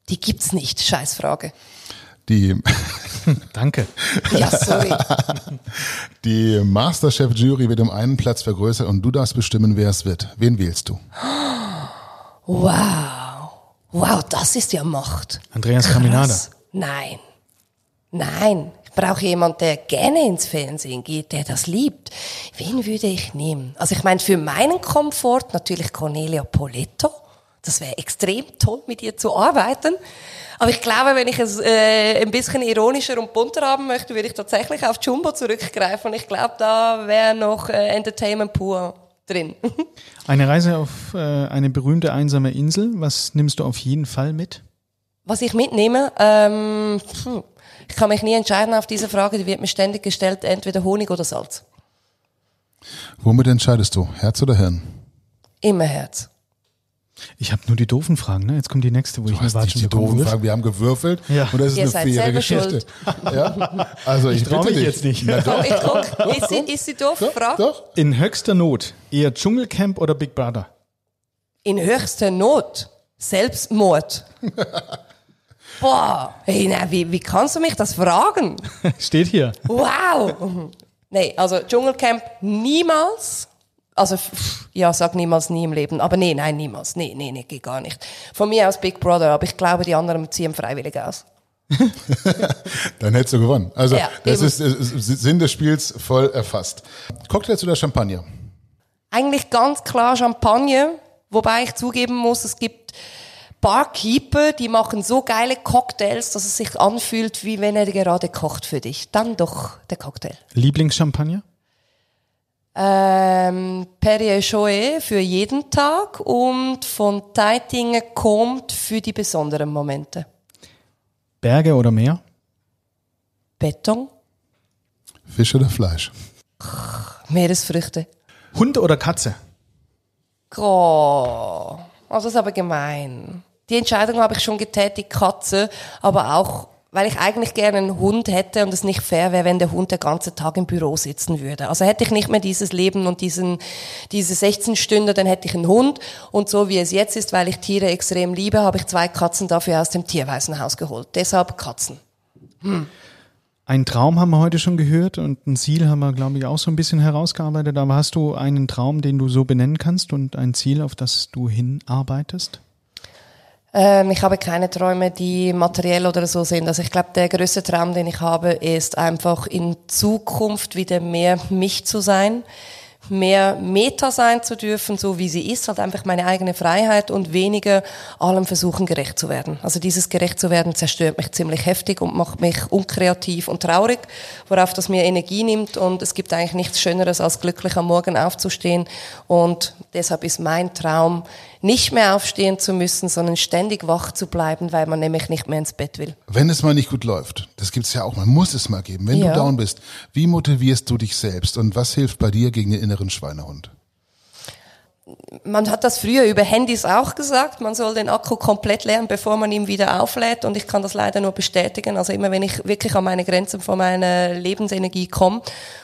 C: Die gibt's nicht. Scheißfrage.
A: Die.
B: Danke.
C: Ja, sorry.
A: Die Masterchef-Jury wird um einen Platz vergrößert und du darfst bestimmen, wer es wird. Wen wählst du?
C: Wow. Wow, das ist ja Macht.
B: Andreas Krass. Caminada.
C: Nein. Nein. Ich brauche jemanden, der gerne ins Fernsehen geht, der das liebt. Wen würde ich nehmen? Also ich meine, für meinen Komfort natürlich Cornelia Poletto. Das wäre extrem toll, mit ihr zu arbeiten. Aber ich glaube, wenn ich es äh, ein bisschen ironischer und bunter haben möchte, würde ich tatsächlich auf Jumbo zurückgreifen. Und ich glaube, da wäre noch äh, Entertainment pur drin.
B: Eine Reise auf äh, eine berühmte einsame Insel. Was nimmst du auf jeden Fall mit?
C: Was ich mitnehme, ähm, ich kann mich nie entscheiden auf diese Frage, die wird mir ständig gestellt, entweder Honig oder Salz.
A: Womit entscheidest du, Herz oder Hirn?
C: Immer Herz.
B: Ich habe nur die doofen Fragen, ne? Jetzt kommt die nächste, wo
A: du
B: ich eine
A: Watschen die doofen Fragen. Wir haben gewürfelt ja. und das ist Ihr eine faire Geschichte. Ja? Also ich, ich traue mich dich.
B: jetzt nicht.
C: Na, doch. Ich guck, ist, sie, ist sie doof? Doch, Frage? Doch.
B: In höchster Not eher Dschungelcamp oder Big Brother?
C: In höchster Not Selbstmord. Boah, hey, na, wie, wie kannst du mich das fragen?
B: Steht hier.
C: Wow. Nee, also Dschungelcamp niemals. Also, ja, sag niemals nie im Leben. Aber nee, nein, niemals. Nee, nee, nee, geht gar nicht. Von mir aus Big Brother, aber ich glaube, die anderen ziehen freiwillig aus.
A: Dann hättest du gewonnen. Also, ja, das ist, ist Sinn des Spiels voll erfasst. Cocktails oder Champagner?
C: Eigentlich ganz klar Champagner, wobei ich zugeben muss, es gibt Barkeeper, die machen so geile Cocktails, dass es sich anfühlt, wie wenn er gerade kocht für dich. Dann doch der Cocktail.
B: Lieblingschampagner?
C: Ähm, Perrier Choet für jeden Tag und von Teitingen kommt für die besonderen Momente.
B: Berge oder Meer?
C: Beton.
A: Fisch oder Fleisch?
C: Meeresfrüchte.
B: Hund oder Katze?
C: Oh, das ist aber gemein. Die Entscheidung habe ich schon getätigt, Katze, aber auch weil ich eigentlich gerne einen Hund hätte und es nicht fair wäre, wenn der Hund der ganze Tag im Büro sitzen würde. Also hätte ich nicht mehr dieses Leben und diesen, diese 16 Stunden, dann hätte ich einen Hund. Und so wie es jetzt ist, weil ich Tiere extrem liebe, habe ich zwei Katzen dafür aus dem Tierwaisenhaus geholt. Deshalb Katzen. Hm.
B: Ein Traum haben wir heute schon gehört und ein Ziel haben wir, glaube ich, auch so ein bisschen herausgearbeitet. Aber hast du einen Traum, den du so benennen kannst und ein Ziel, auf das du hinarbeitest?
C: Ähm, ich habe keine Träume, die materiell oder so sind. Also ich glaube, der größte Traum, den ich habe, ist einfach in Zukunft wieder mehr mich zu sein, mehr Meta sein zu dürfen, so wie sie ist, halt einfach meine eigene Freiheit und weniger allem versuchen gerecht zu werden. Also dieses gerecht zu werden zerstört mich ziemlich heftig und macht mich unkreativ und traurig, worauf das mir Energie nimmt und es gibt eigentlich nichts Schöneres als glücklich am Morgen aufzustehen und deshalb ist mein Traum nicht mehr aufstehen zu müssen, sondern ständig wach zu bleiben, weil man nämlich nicht mehr ins Bett will.
A: Wenn es mal nicht gut läuft, das gibt's ja auch, man muss es mal geben. Wenn ja. du down bist, wie motivierst du dich selbst und was hilft bei dir gegen den inneren Schweinehund?
C: man hat das früher über Handys auch gesagt, man soll den Akku komplett leeren, bevor man ihn wieder auflädt und ich kann das leider nur bestätigen. Also immer wenn ich wirklich an meine Grenzen von meiner Lebensenergie komme,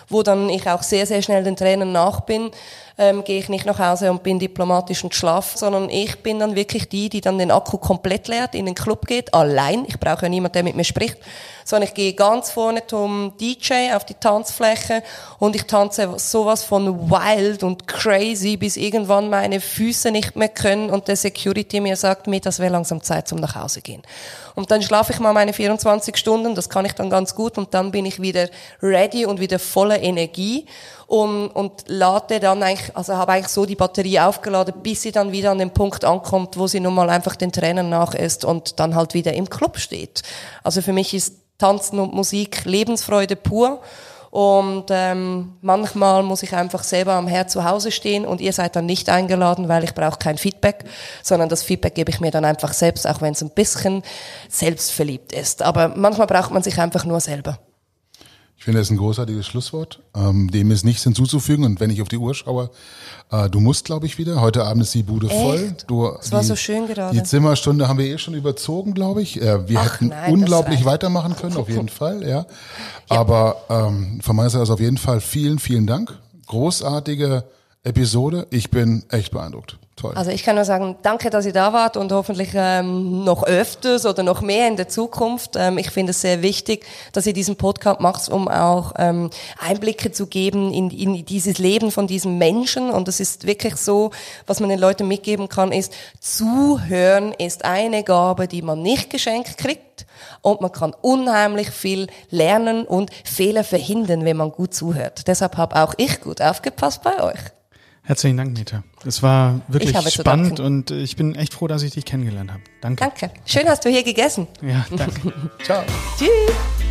C: wo dann ich auch sehr, sehr schnell den Tränen nach bin, ähm, gehe ich nicht nach Hause und bin diplomatisch und schlaf, sondern ich bin dann wirklich die, die dann den Akku komplett leert, in den Club geht, allein. Ich brauche ja niemanden, der mit mir spricht, sondern ich gehe ganz vorne zum DJ auf die Tanzfläche und ich tanze sowas von wild und crazy, bis irgendwann meine Füße nicht mehr können und der Security mir sagt, mir, das wäre langsam Zeit zum nach Hause gehen. Und dann schlafe ich mal meine 24 Stunden, das kann ich dann ganz gut und dann bin ich wieder ready und wieder voller Energie und, und lade dann eigentlich, also habe eigentlich so die Batterie aufgeladen, bis sie dann wieder an den Punkt ankommt, wo sie nun mal einfach den Tränen nach ist und dann halt wieder im Club steht. Also für mich ist Tanzen und Musik Lebensfreude pur. Und ähm, manchmal muss ich einfach selber am Herd zu Hause stehen und ihr seid dann nicht eingeladen, weil ich brauche kein Feedback, sondern das Feedback gebe ich mir dann einfach selbst, auch wenn es ein bisschen selbstverliebt ist. Aber manchmal braucht man sich einfach nur selber.
A: Ich finde, das ist ein großartiges Schlusswort. Ähm, dem ist nichts hinzuzufügen. Und wenn ich auf die Uhr schaue, äh, du musst, glaube ich, wieder. Heute Abend ist die Bude
C: Echt?
A: voll. Du,
C: das war so schön gerade.
A: Die Zimmerstunde haben wir eh schon überzogen, glaube ich. Äh, wir Ach, hätten nein, unglaublich weitermachen können, auf jeden Fall. Ja. ja. Aber ähm, von meiner Seite aus auf jeden Fall vielen, vielen Dank. Großartige Episode. Ich bin echt beeindruckt. Toll.
C: Also ich kann nur sagen, danke, dass ihr da wart und hoffentlich ähm, noch öfters oder noch mehr in der Zukunft. Ähm, ich finde es sehr wichtig, dass ihr diesen Podcast macht, um auch ähm, Einblicke zu geben in, in dieses Leben von diesem Menschen. Und es ist wirklich so, was man den Leuten mitgeben kann, ist, zuhören ist eine Gabe, die man nicht geschenkt kriegt. Und man kann unheimlich viel lernen und Fehler verhindern, wenn man gut zuhört. Deshalb habe auch ich gut aufgepasst bei euch.
B: Herzlichen Dank, Meta. Es war wirklich spannend und ich bin echt froh, dass ich dich kennengelernt habe. Danke.
C: Danke. Schön hast du hier gegessen.
B: Ja, danke.
A: Ciao.
C: Tschüss.